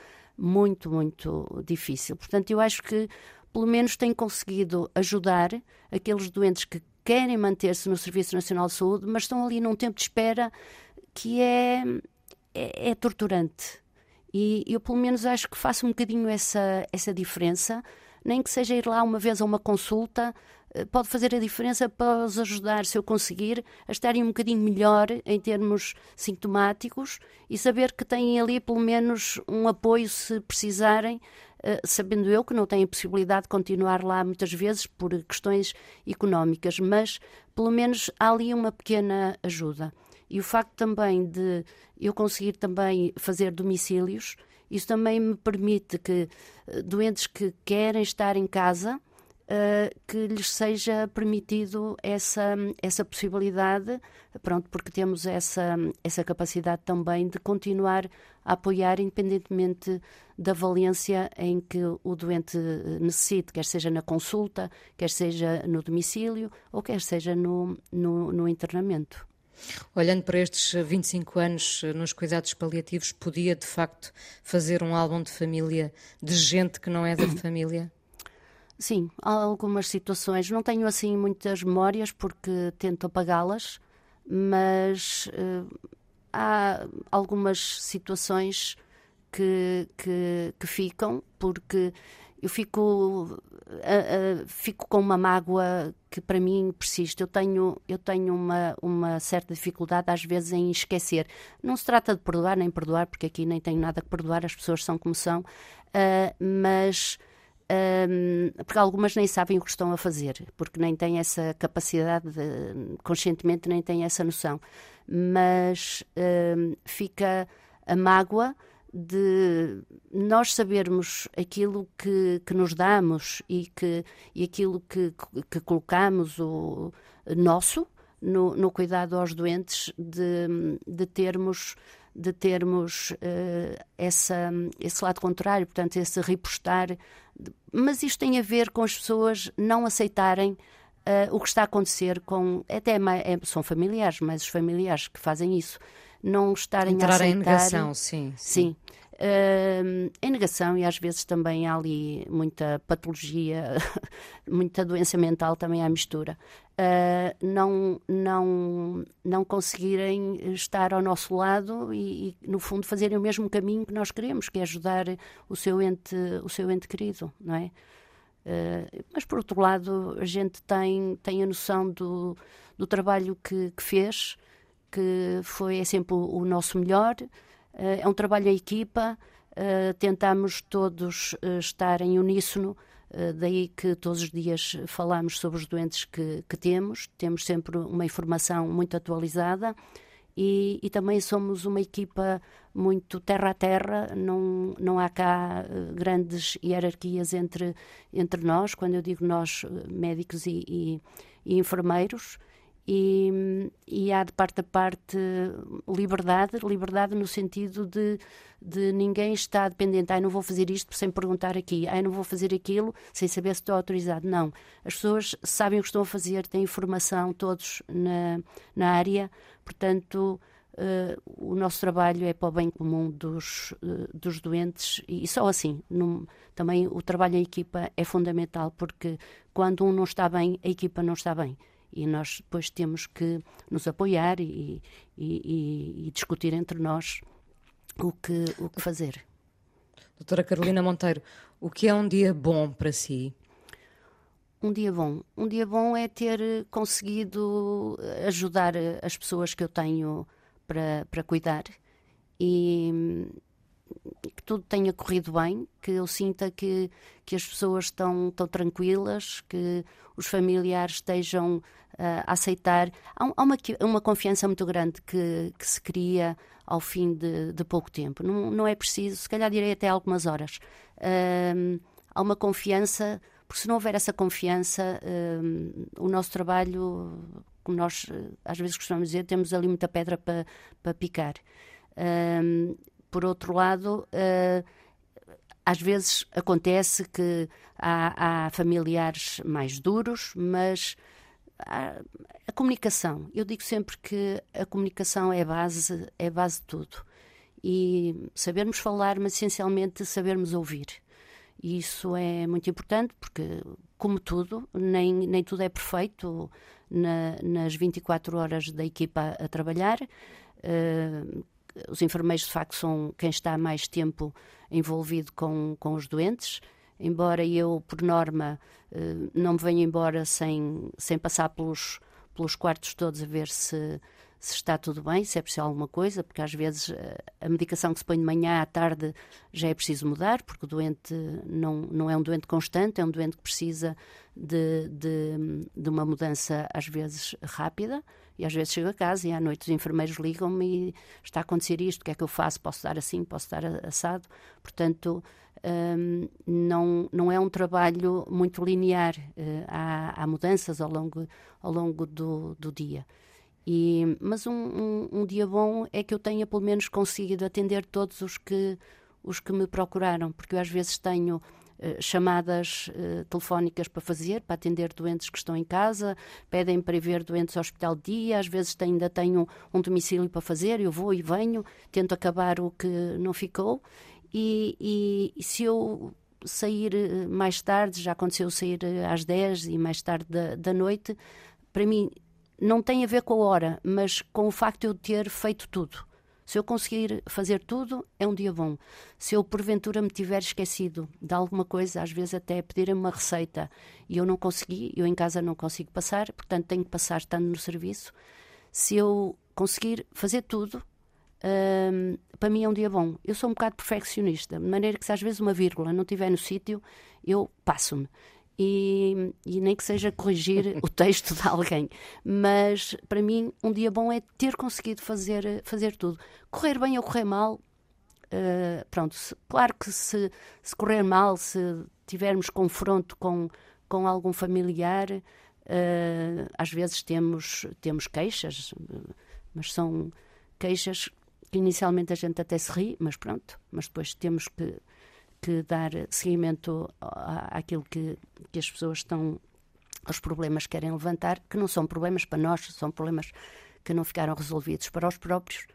muito, muito difícil. Portanto, eu acho que pelo menos tem conseguido ajudar aqueles doentes que querem manter-se no Serviço Nacional de Saúde, mas estão ali num tempo de espera que é, é, é torturante. E eu, pelo menos, acho que faço um bocadinho essa, essa diferença, nem que seja ir lá uma vez a uma consulta, pode fazer a diferença para os ajudar, se eu conseguir, a estarem um bocadinho melhor em termos sintomáticos e saber que têm ali pelo menos um apoio se precisarem, eh, sabendo eu que não têm possibilidade de continuar lá muitas vezes por questões económicas, mas pelo menos há ali uma pequena ajuda. E o facto também de eu conseguir também fazer domicílios, isso também me permite que eh, doentes que querem estar em casa uh, que lhes seja permitido essa, essa possibilidade, pronto, porque temos essa, essa capacidade também de continuar a apoiar, independentemente da valência em que o doente necessite, quer seja na consulta, quer seja no domicílio ou quer seja no, no, no internamento. Olhando para estes 25 anos nos cuidados paliativos, podia de facto fazer um álbum de família de gente que não é da família? Sim, há algumas situações. Não tenho assim muitas memórias porque tento apagá-las, mas uh, há algumas situações que, que, que ficam, porque eu fico, uh, uh, fico com uma mágoa que para mim persiste. Eu tenho, eu tenho uma, uma certa dificuldade às vezes em esquecer. Não se trata de perdoar nem perdoar, porque aqui nem tenho nada que perdoar, as pessoas são como são, mas um, porque algumas nem sabem o que estão a fazer, porque nem têm essa capacidade, de, conscientemente nem têm essa noção. Mas um, fica a mágoa de nós sabermos aquilo que, que nos damos e, que, e aquilo que, que colocamos o nosso no, no cuidado aos doentes, de, de termos de termos uh, essa, esse lado contrário, portanto, esse repostar. Mas isto tem a ver com as pessoas não aceitarem uh, o que está a acontecer com. Até é, são familiares, mas os familiares que fazem isso não estarem Entrar a aceitar. em negação, sim. Sim. sim. Em negação, e às vezes também há ali muita patologia, muita doença mental também à mistura, uh, não, não, não conseguirem estar ao nosso lado e, e, no fundo, fazerem o mesmo caminho que nós queremos, que é ajudar o seu ente, o seu ente querido, não é? Uh, mas, por outro lado, a gente tem, tem a noção do, do trabalho que, que fez, que foi é sempre o, o nosso melhor, é um trabalho em equipa, eh, tentamos todos eh, estar em uníssono, daí que todos os dias falamos sobre os doentes que, que temos, temos sempre uma informação muito atualizada. E, e, também somos uma equipa muito terra a terra, não, não há cá grandes hierarquias entre, entre nós, quando eu digo nós, médicos e, e, e enfermeiros e, e há de parte a parte liberdade, liberdade no sentido de, de ninguém está dependente, ai, não vou fazer isto sem perguntar aqui, ai, não vou fazer aquilo sem saber se estou autorizado. Não, as pessoas sabem o que estão a fazer, têm informação todos na, na área, portanto, Uh, o nosso trabalho é para o bem comum dos, uh, dos doentes e só assim. Num, também o trabalho em equipa é fundamental porque quando um não está bem, a equipa não está bem e nós depois temos que nos apoiar e, e, e, discutir entre nós o que, o que fazer. Doutora Carolina Monteiro, o que é um dia bom para si? Um dia bom. Um dia bom é ter conseguido ajudar as pessoas que eu tenho para, para cuidar e que tudo tenha corrido bem, que eu sinta que, que as pessoas estão, estão tranquilas, que os familiares estejam uh, a aceitar. Há, há, uma, uma confiança muito grande que, que se cria ao fim de, de pouco tempo. Não, não é preciso, se calhar direi até algumas horas. Há uma confiança, porque se não houver essa confiança, o nosso trabalho, como nós às vezes costumamos dizer, temos ali muita pedra para, para picar. Por outro lado, uh, às vezes acontece que há, há familiares mais duros, mas a, a, comunicação. Eu digo sempre que a comunicação é base, é base de tudo. E sabermos falar, mas essencialmente sabermos ouvir. E isso é muito importante porque, como tudo, nem, nem tudo é perfeito na, nas 24 horas da equipa a trabalhar. Uh, os enfermeiros, de facto, são quem está mais tempo envolvido com, com os doentes. Embora eu, por norma, eh, não me venha embora sem, sem passar pelos, pelos quartos todos a ver se, se está tudo bem, se é preciso alguma coisa, porque às vezes eh, a medicação que se põe de manhã à tarde já é preciso mudar, porque o doente não, não é um doente constante, é um doente que precisa de, de, de uma mudança às vezes rápida. E às vezes chego a casa e à noite os enfermeiros ligam-me e está a acontecer isto, o que é que eu faço? Posso dar assim, posso dar assado? Portanto, um, não, não é um trabalho muito linear, uh, há, há, mudanças ao longo, ao longo do, do dia. E, mas um, um, um, dia bom é que eu tenha pelo menos conseguido atender todos os que, os que me procuraram, porque eu às vezes tenho eh, chamadas uh, telefónicas para fazer, para atender doentes que estão em casa, pedem para ir ver doentes ao hospital de dia, às vezes ainda tenho um domicílio para fazer, eu vou e venho, tento acabar o que não ficou. E, e, se eu sair eh, mais tarde, já aconteceu sair às 10 e mais tarde da, da noite, para mim não tem a ver com a hora, mas com o facto de eu ter feito tudo. Se eu conseguir fazer tudo, é um dia bom. Se eu porventura me tiver esquecido de alguma coisa, às vezes até pedirem uma receita e eu não consegui, eu em casa não consigo passar, portanto tenho que passar estando no serviço. Se eu conseguir fazer tudo, hum, para mim é um dia bom. Eu sou um bocado perfeccionista, de maneira que se às vezes uma vírgula não estiver no sítio, eu passo-me e, e, nem que seja corrigir o texto de alguém. Mas para mim, um dia bom é ter conseguido fazer, fazer tudo. Correr bem ou correr mal, uh, pronto, se, claro que se, se correr mal, se tivermos confronto com, com algum familiar, uh, às vezes temos, temos queixas, mas são queixas que inicialmente a gente até se ri, mas pronto, mas depois temos que que dar seguimento àquilo que, que as pessoas estão, aos problemas que querem levantar, que não são problemas para nós, são problemas que não ficaram resolvidos para os próprios,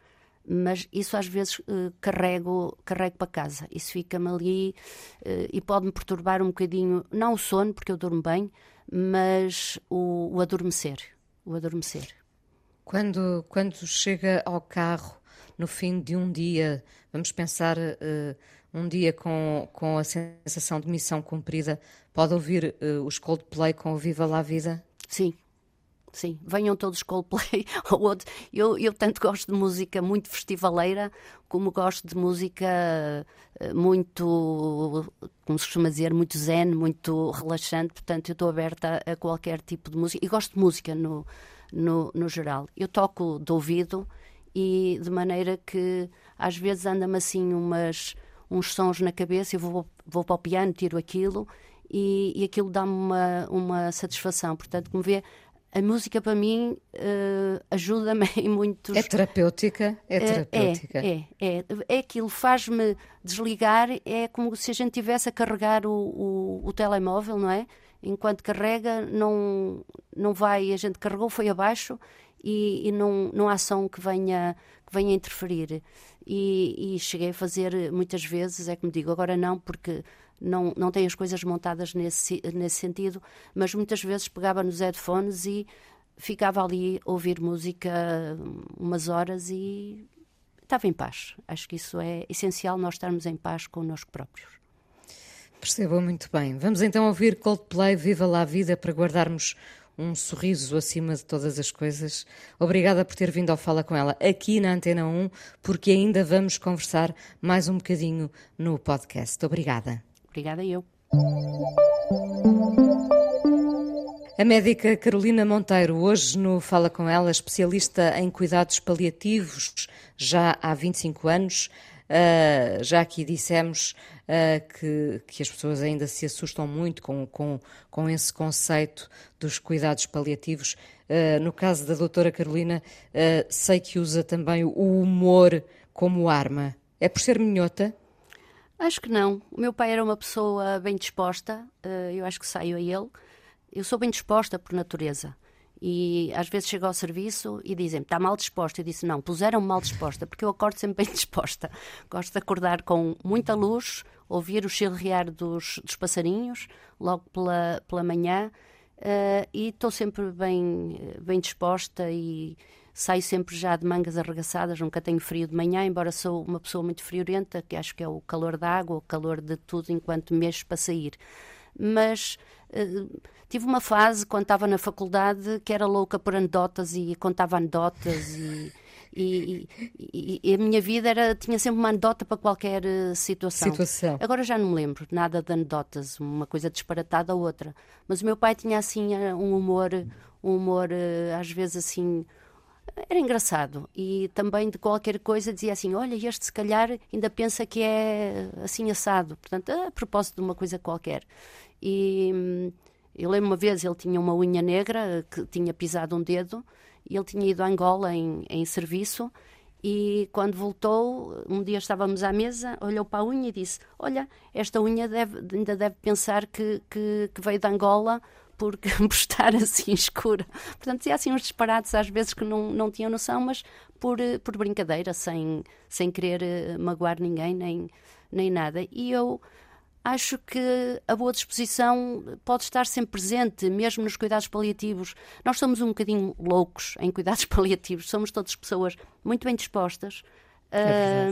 mas isso às vezes uh, carrego, carrego para casa. Isso fica-me ali uh, e pode-me perturbar um bocadinho, não o sono, porque eu durmo bem, mas o, o adormecer. O adormecer. Quando, quando chega ao carro, no fim de um dia, vamos pensar. Uh, um dia com, com a sensação de missão cumprida, pode ouvir uh, os Coldplay com o Viva La Vida? Sim, sim, venham todos Coldplay ou outro. Eu, eu tanto gosto de música muito festivaleira, como gosto de música eh, muito, como se costuma dizer, muito zen, muito relaxante. Portanto, eu estou aberta a qualquer tipo de música e gosto de música no, no, no geral. Eu toco de ouvido e de maneira que às vezes anda-me assim umas uns sons na cabeça, eu vou, vou para o piano, tiro aquilo e, e aquilo dá-me uma, uma satisfação. Portanto, como vê, a música para mim uh, ajuda-me em muitos. É terapêutica? É, é terapêutica. É, é, é, é aquilo, faz-me desligar, é como se a gente tivesse a carregar o, o, o, telemóvel, não é? Enquanto carrega, não, não vai, a gente carregou, foi abaixo e, e não há som que venha, que venha interferir e, e, cheguei a fazer muitas vezes, é como digo, agora não, porque não, não tenho as coisas montadas nesse, nesse sentido, mas muitas vezes pegava nos headphones e ficava ali a ouvir música umas horas e estava em paz. Acho que isso é essencial, nós estarmos em paz connosco próprios. Percebo muito bem. Vamos então ouvir Coldplay Viva lá a Vida para guardarmos um sorriso acima de todas as coisas. Obrigada por ter vindo ao Fala com ela aqui na Antena 1, porque ainda vamos conversar mais um bocadinho no podcast. Obrigada. Obrigada eu. A médica Carolina Monteiro, hoje no Fala com ela, especialista em cuidados paliativos já há 25 anos. Uh, já aqui dissemos uh, que, que, as pessoas ainda se assustam muito com, com, com esse conceito dos cuidados paliativos. Uh, no caso da doutora Carolina, sei que usa também o humor como arma. É por ser minhota? Acho que não. O meu pai era uma pessoa bem disposta, eu acho que saio a ele eu sou bem disposta por natureza. E às vezes chego ao serviço e dizem-me, está mal disposta. Eu disse, não, puseram-me mal disposta, porque eu acordo sempre bem disposta. Gosto de acordar com muita luz, ouvir o chilrear dos, dos passarinhos, logo pela, pela manhã, uh, e estou sempre bem, bem disposta e saio sempre já de mangas arregaçadas, nunca tenho frio de manhã, embora sou uma pessoa muito friorenta, que acho que é o calor da água, o calor de tudo enquanto mexo para sair. Mas uh, tive uma fase quando estava na faculdade que era louca por anedotas e contava anedotas e, e, e, e, a minha vida era tinha sempre uma anedota para qualquer uh, situação. situação. Agora já não me lembro nada de anedotas, uma coisa disparatada ou outra. Mas o meu pai tinha assim eh, um humor, um humor uh, às vezes assim era engraçado e também de qualquer coisa dizia assim: Olha, este se calhar ainda pensa que é assim assado. Portanto, a propósito de uma coisa qualquer. E hum, eu lembro uma vez, ele tinha uma unha negra que tinha pisado um dedo e ele tinha ido a Angola em, em serviço. E quando voltou, um dia estávamos à mesa, olhou para a unha e disse: Olha, esta unha deve, ainda deve pensar que, que, que veio de Angola porque, por estar assim escura. Portanto, tinha assim uns disparates às vezes que não, não tinham noção, mas por, por brincadeira, sem, sem querer eh, magoar ninguém nem, nem nada. E eu acho que a boa disposição pode estar sempre presente, mesmo nos cuidados paliativos. Nós somos um bocadinho loucos em cuidados paliativos, somos todas pessoas muito bem dispostas é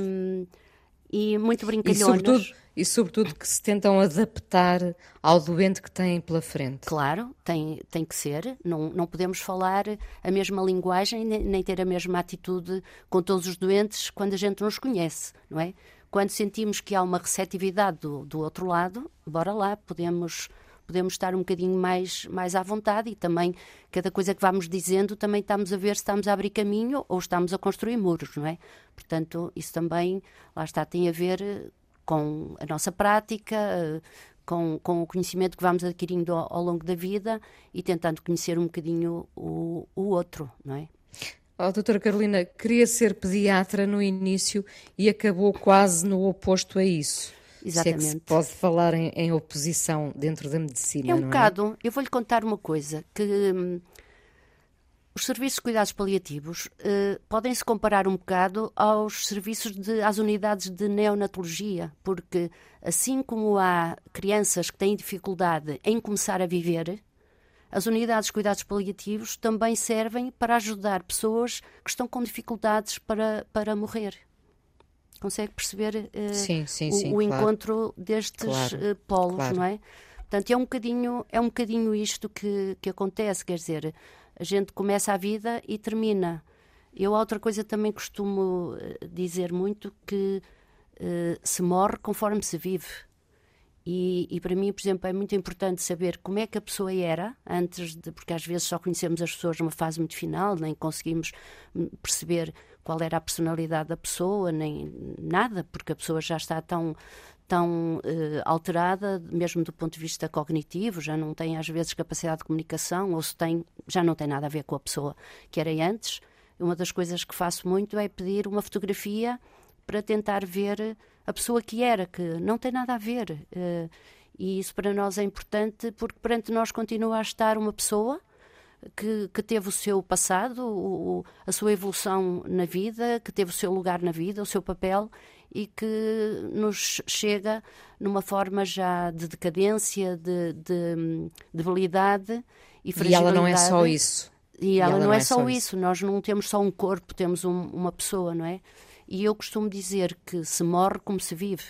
e muito brincalhonas. E sobretudo, e sobretudo que se tentam adaptar ao doente que têm pela frente. Claro, tem, tem que ser. Não, não podemos falar a mesma linguagem nem ter a mesma atitude com todos os doentes quando a gente nos conhece, não é? Quando sentimos que há uma receptividade do, do outro lado, bora lá, podemos podemos estar um bocadinho mais, mais à vontade e também cada coisa que vamos dizendo também estamos a ver se estamos a abrir caminho ou estamos a construir muros, não é? Portanto, isso também, lá está, tem a ver com a nossa prática, com, com o conhecimento que vamos adquirindo ao, ao longo da vida e tentando conhecer um bocadinho o, o outro, não é? Oh, doutora Carolina, queria ser pediatra no início e acabou quase no oposto a isso. Exatamente. Se é que se pode falar em, em oposição dentro da medicina. É um é? bocado. É? Eu vou-lhe contar uma coisa: que hum, os serviços de cuidados paliativos uh, podem se comparar um bocado aos serviços de, às unidades de neonatologia, porque assim como há crianças que têm dificuldade em começar a viver, as unidades de cuidados paliativos também servem para ajudar pessoas que estão com dificuldades para, para morrer. Consegue perceber uh, sim, sim, o, sim, o claro. encontro destes claro, uh, polos, claro. não é? Portanto, é um bocadinho, é um bocadinho isto que, que acontece, quer dizer, a gente começa a vida e termina. Eu, outra coisa, também costumo eh, dizer muito que uh, se morre conforme se vive. E, e, para mim, por exemplo, é muito importante saber como é que a pessoa era antes de, porque às vezes só conhecemos as pessoas numa fase muito final, nem conseguimos perceber qual era a personalidade da pessoa, nem nada, porque a pessoa já está tão tão uh, alterada, mesmo do ponto de vista cognitivo, já não tem às vezes capacidade de comunicação, ou se tem, já não tem nada a ver com a pessoa que era antes. Uma das coisas que faço muito é pedir uma fotografia para tentar ver a pessoa que era, que não tem nada a ver. Uh, e isso para nós é importante porque perante nós continua a estar uma pessoa que, que teve o seu passado, o, a sua evolução na vida, que teve o seu lugar na vida, o seu papel e que nos chega numa forma já de decadência, de, de debilidade e fragilidade. E ela não é só isso. E ela, e ela não, não, é, só, isso. isso. Nós não temos só um corpo, temos um, uma pessoa, não é? E eu costumo dizer que se morre como se vive.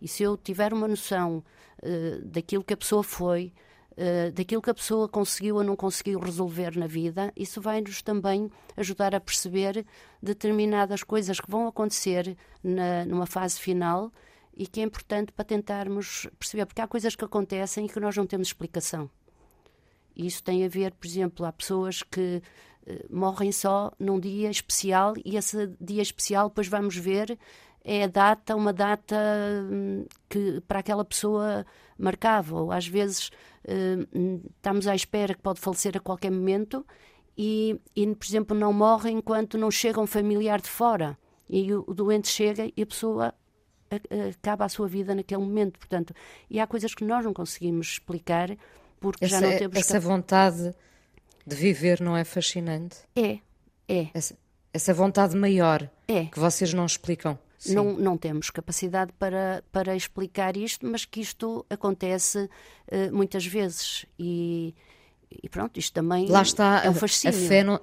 E se eu tiver uma noção uh, daquilo que a pessoa foi, uh, daquilo que a pessoa conseguiu ou não conseguiu resolver na vida, isso vai-nos também ajudar a perceber determinadas coisas que vão acontecer na, numa fase final e que é importante para tentarmos perceber, porque há coisas que acontecem e que nós não temos explicação. Isso tem a ver, por exemplo, há pessoas que morrem só num dia especial e esse dia especial depois vamos ver é a data, uma data hum, que para aquela pessoa marcava, ou às vezes uh, estamos à espera que pode falecer a qualquer momento e, e, por exemplo, não morre enquanto não chega um familiar de fora. E o, o doente chega e a pessoa acaba a sua vida naquele momento, portanto, e há coisas que nós não conseguimos explicar porque essa, já não temos essa vontade de viver não é fascinante? É, é. Essa, essa vontade maior é. que vocês não explicam. Não, não temos capacidade para, para explicar isto, mas que isto acontece uh, muitas vezes. E, e, pronto, isto também Lá está, é um fascínio. A fé não,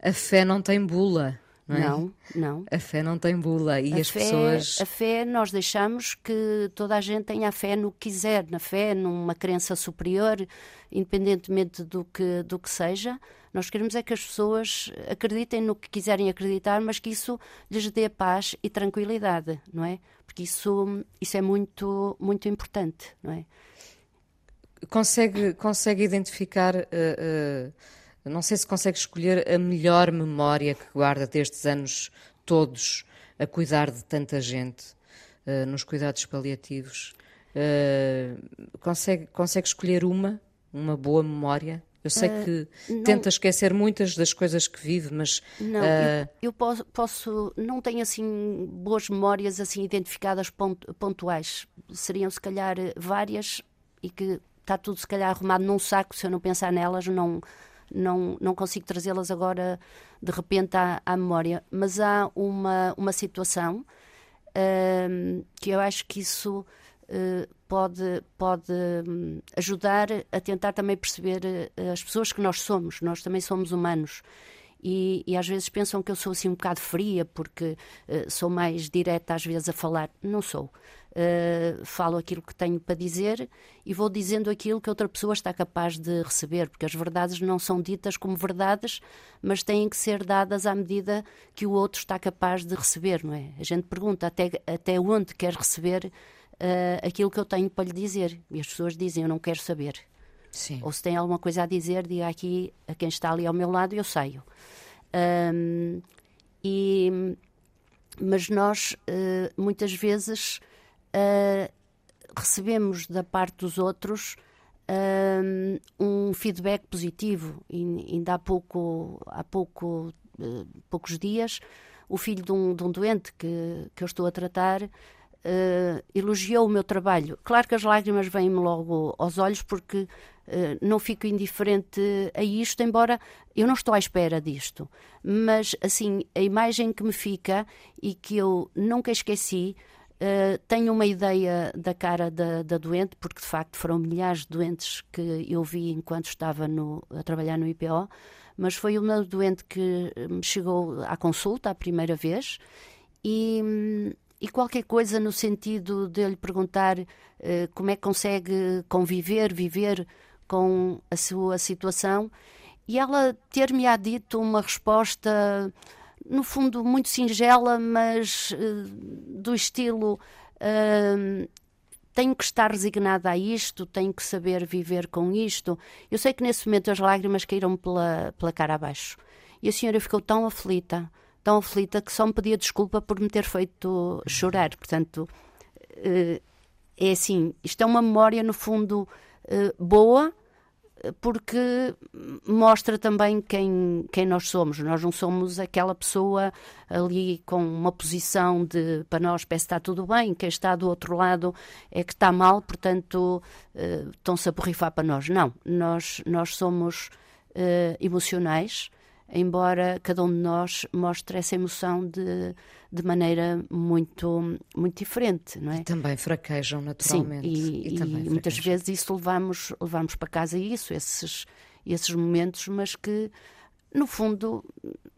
a fé não tem bula. Não, é? não, não, A fé não tem bula e a as fé, pessoas. A fé, nós deixamos que toda a gente tenha a fé no que quiser, na fé, numa crença superior, independentemente do que, do que seja. Nós queremos é que as pessoas acreditem no que quiserem acreditar, mas que isso lhes dê paz e tranquilidade, não é? Porque isso, isso é muito, muito importante, não é? Consegue, consegue identificar. Uh, uh, não sei se consegue escolher a melhor memória que guarda destes anos todos a cuidar de tanta gente uh, nos cuidados paliativos. Uh, consegue, consegue escolher uma, uma boa memória? Eu sei uh, que não, tenta esquecer muitas das coisas que vive, mas não, eu, eu posso, posso, não tenho assim boas memórias assim identificadas pontuais. Seriam se calhar várias e que está tudo se calhar arrumado num saco. Se eu não pensar nelas, não não, não consigo trazê-las agora de repente à, à, memória, mas há uma, uma situação uh, que eu acho que isso uh, pode, pode um, ajudar a tentar também perceber uh, as pessoas que nós somos. Nós também somos humanos. E, e, às vezes pensam que eu sou assim um bocado fria porque uh, sou mais direta às vezes a falar. Não sou. Uh, falo aquilo que tenho para dizer e vou dizendo aquilo que outra pessoa está capaz de receber, porque as verdades não são ditas como verdades, mas têm que ser dadas à medida que o outro está capaz de receber, não é? A gente pergunta até, até onde quer receber uh, aquilo que eu tenho para lhe dizer e as pessoas dizem: Eu não quero saber. Sim. Ou se tem alguma coisa a dizer, diga aqui a quem está ali ao meu lado e eu saio. Um, e, mas nós, uh, muitas vezes, uh, recebemos da parte dos outros uh, um feedback positivo. E, ainda há pouco, há pouco, uh, poucos dias, o filho de um, de um doente que, que eu estou a tratar Uh, elogiou o meu trabalho. Claro que as lágrimas vêm-me logo aos olhos porque uh, não fico indiferente a isto, embora eu não estou à espera disto. Mas, assim, a imagem que me fica e que eu nunca esqueci Uh, tenho uma ideia da cara da, da, doente, porque de facto foram milhares de doentes que eu vi enquanto estava no, a trabalhar no IPO, mas foi uma doente que me chegou à consulta a primeira vez e, e qualquer coisa no sentido de lhe perguntar uh, como é que consegue conviver, viver com a sua situação, e ela ter-me-á dito uma resposta no fundo, muito singela, mas uh, do estilo. Uh, tenho que estar resignada a isto, tenho que saber viver com isto. Eu sei que nesse momento as lágrimas caíram pela, pela cara abaixo. E a senhora ficou tão aflita, tão aflita, que só me pedia desculpa por me ter feito chorar. Portanto, uh, é assim: isto é uma memória, no fundo, boa porque mostra também quem, quem nós somos. Nós não somos aquela pessoa ali com uma posição de para nós parece que está tudo bem, quem está do outro lado é que está mal, portanto uh, estão-se a borrifar para nós. Não, nós, nós somos uh, emocionais, embora cada um de nós mostre essa emoção de, de maneira muito, muito diferente, não é? E também fraquejam naturalmente. Sim, e, e, e muitas vezes isso levamos, levamos para casa isso, esses, esses momentos, mas que no fundo,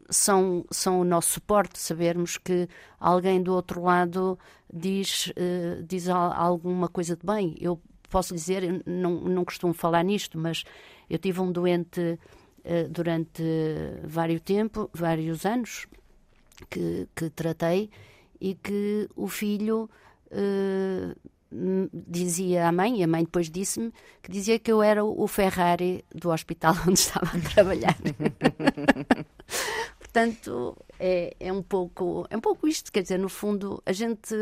são, são o nosso suporte, sabermos que alguém do outro lado diz, uh, diz alguma coisa de bem. Eu posso dizer, não, não costumo falar nisto, mas eu tive um doente durante vários, tempo, vários anos que, que tratei e que o filho uh, dizia à mãe, e a mãe depois disse-me, que dizia que eu era o Ferrari do hospital onde estava a trabalhar. Portanto, é, é, um pouco, é um pouco isto, quer dizer, no fundo, a gente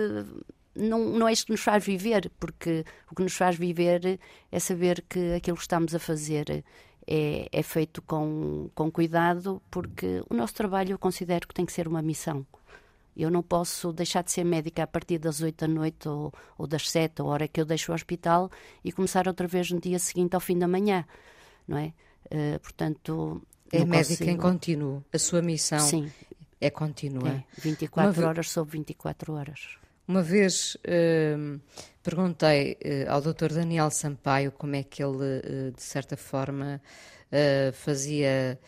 não, não é isto que nos faz viver, porque o que nos faz viver é saber que aquilo que estamos a fazer é, é feito com, com cuidado, porque o nosso trabalho eu considero que tem que ser uma missão. Eu não posso deixar de ser médica a partir das 8 da noite ou, ou das 7, a hora que eu deixo o hospital, e começar outra vez no dia seguinte ao fim da manhã, não é? Uh, portanto. É médica consigo... em contínuo. A sua missão Sim. é contínua. É, 24 Uma... horas sobre 24 horas. Uma vez uh, perguntei uh, ao Dr. Daniel Sampaio como é que ele, uh, de certa forma, fazia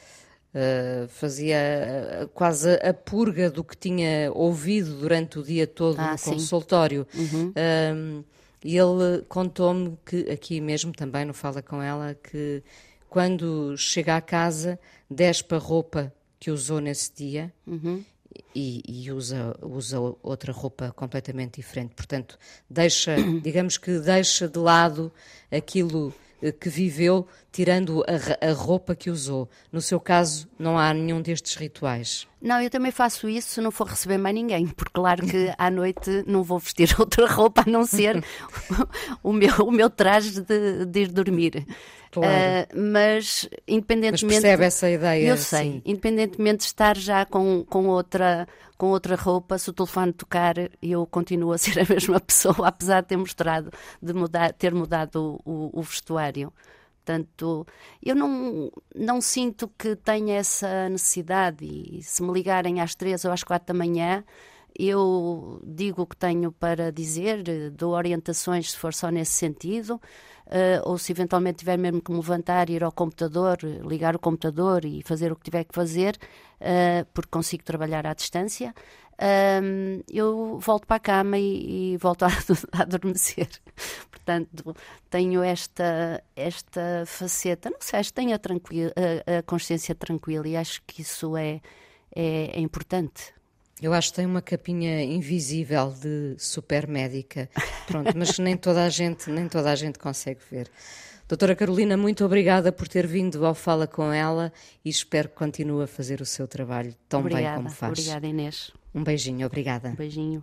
Uh, fazia uh, quase a purga do que tinha ouvido durante o dia todo ah, no sim. consultório. Uhum. Uh, e ele contou-me que, aqui mesmo também, não fala com ela, que quando chega à casa, despe a roupa que usou nesse dia uhum. E, e, usa, usa outra roupa completamente diferente. Portanto, deixa, digamos que deixa de lado aquilo que viveu, tirando a, a, roupa que usou. No seu caso, não há nenhum destes rituais? Não, eu também faço isso se não for receber mais ninguém, porque claro que à noite não vou vestir outra roupa a não ser o, meu, o meu traje de, de ir dormir. Claro. Uh, mas independentemente. Mas percebe essa ideia? Eu sei, independentemente de estar já com, com, outra, com outra roupa, se o telefone tocar, eu continuo a ser a mesma pessoa, apesar de ter mostrado, de mudar, ter mudado o, o, o vestuário. Portanto, eu não, não sinto que tenha essa necessidade. E se me ligarem às três ou às quatro da manhã, eu digo o que tenho para dizer, dou orientações se for só nesse sentido uh, ou se eventualmente tiver mesmo que me levantar, ir ao computador, ligar o computador e fazer o que tiver que fazer, uh, porque consigo trabalhar à distância, uh, eu volto para a cama e, volto a, adormecer. Portanto, tenho esta, esta faceta, não sei, tenho a, a, a consciência tranquila e acho que isso é, é, é importante. Eu acho que tem uma capinha invisível de super médica, pronto, mas nem toda a gente, nem toda a gente consegue ver. Doutora Carolina, muito obrigada por ter vindo ao Fala com ela e espero que continue a fazer o seu trabalho tão obrigada, bem como faz. Obrigada, Inês. Um beijinho, obrigada. Um beijinho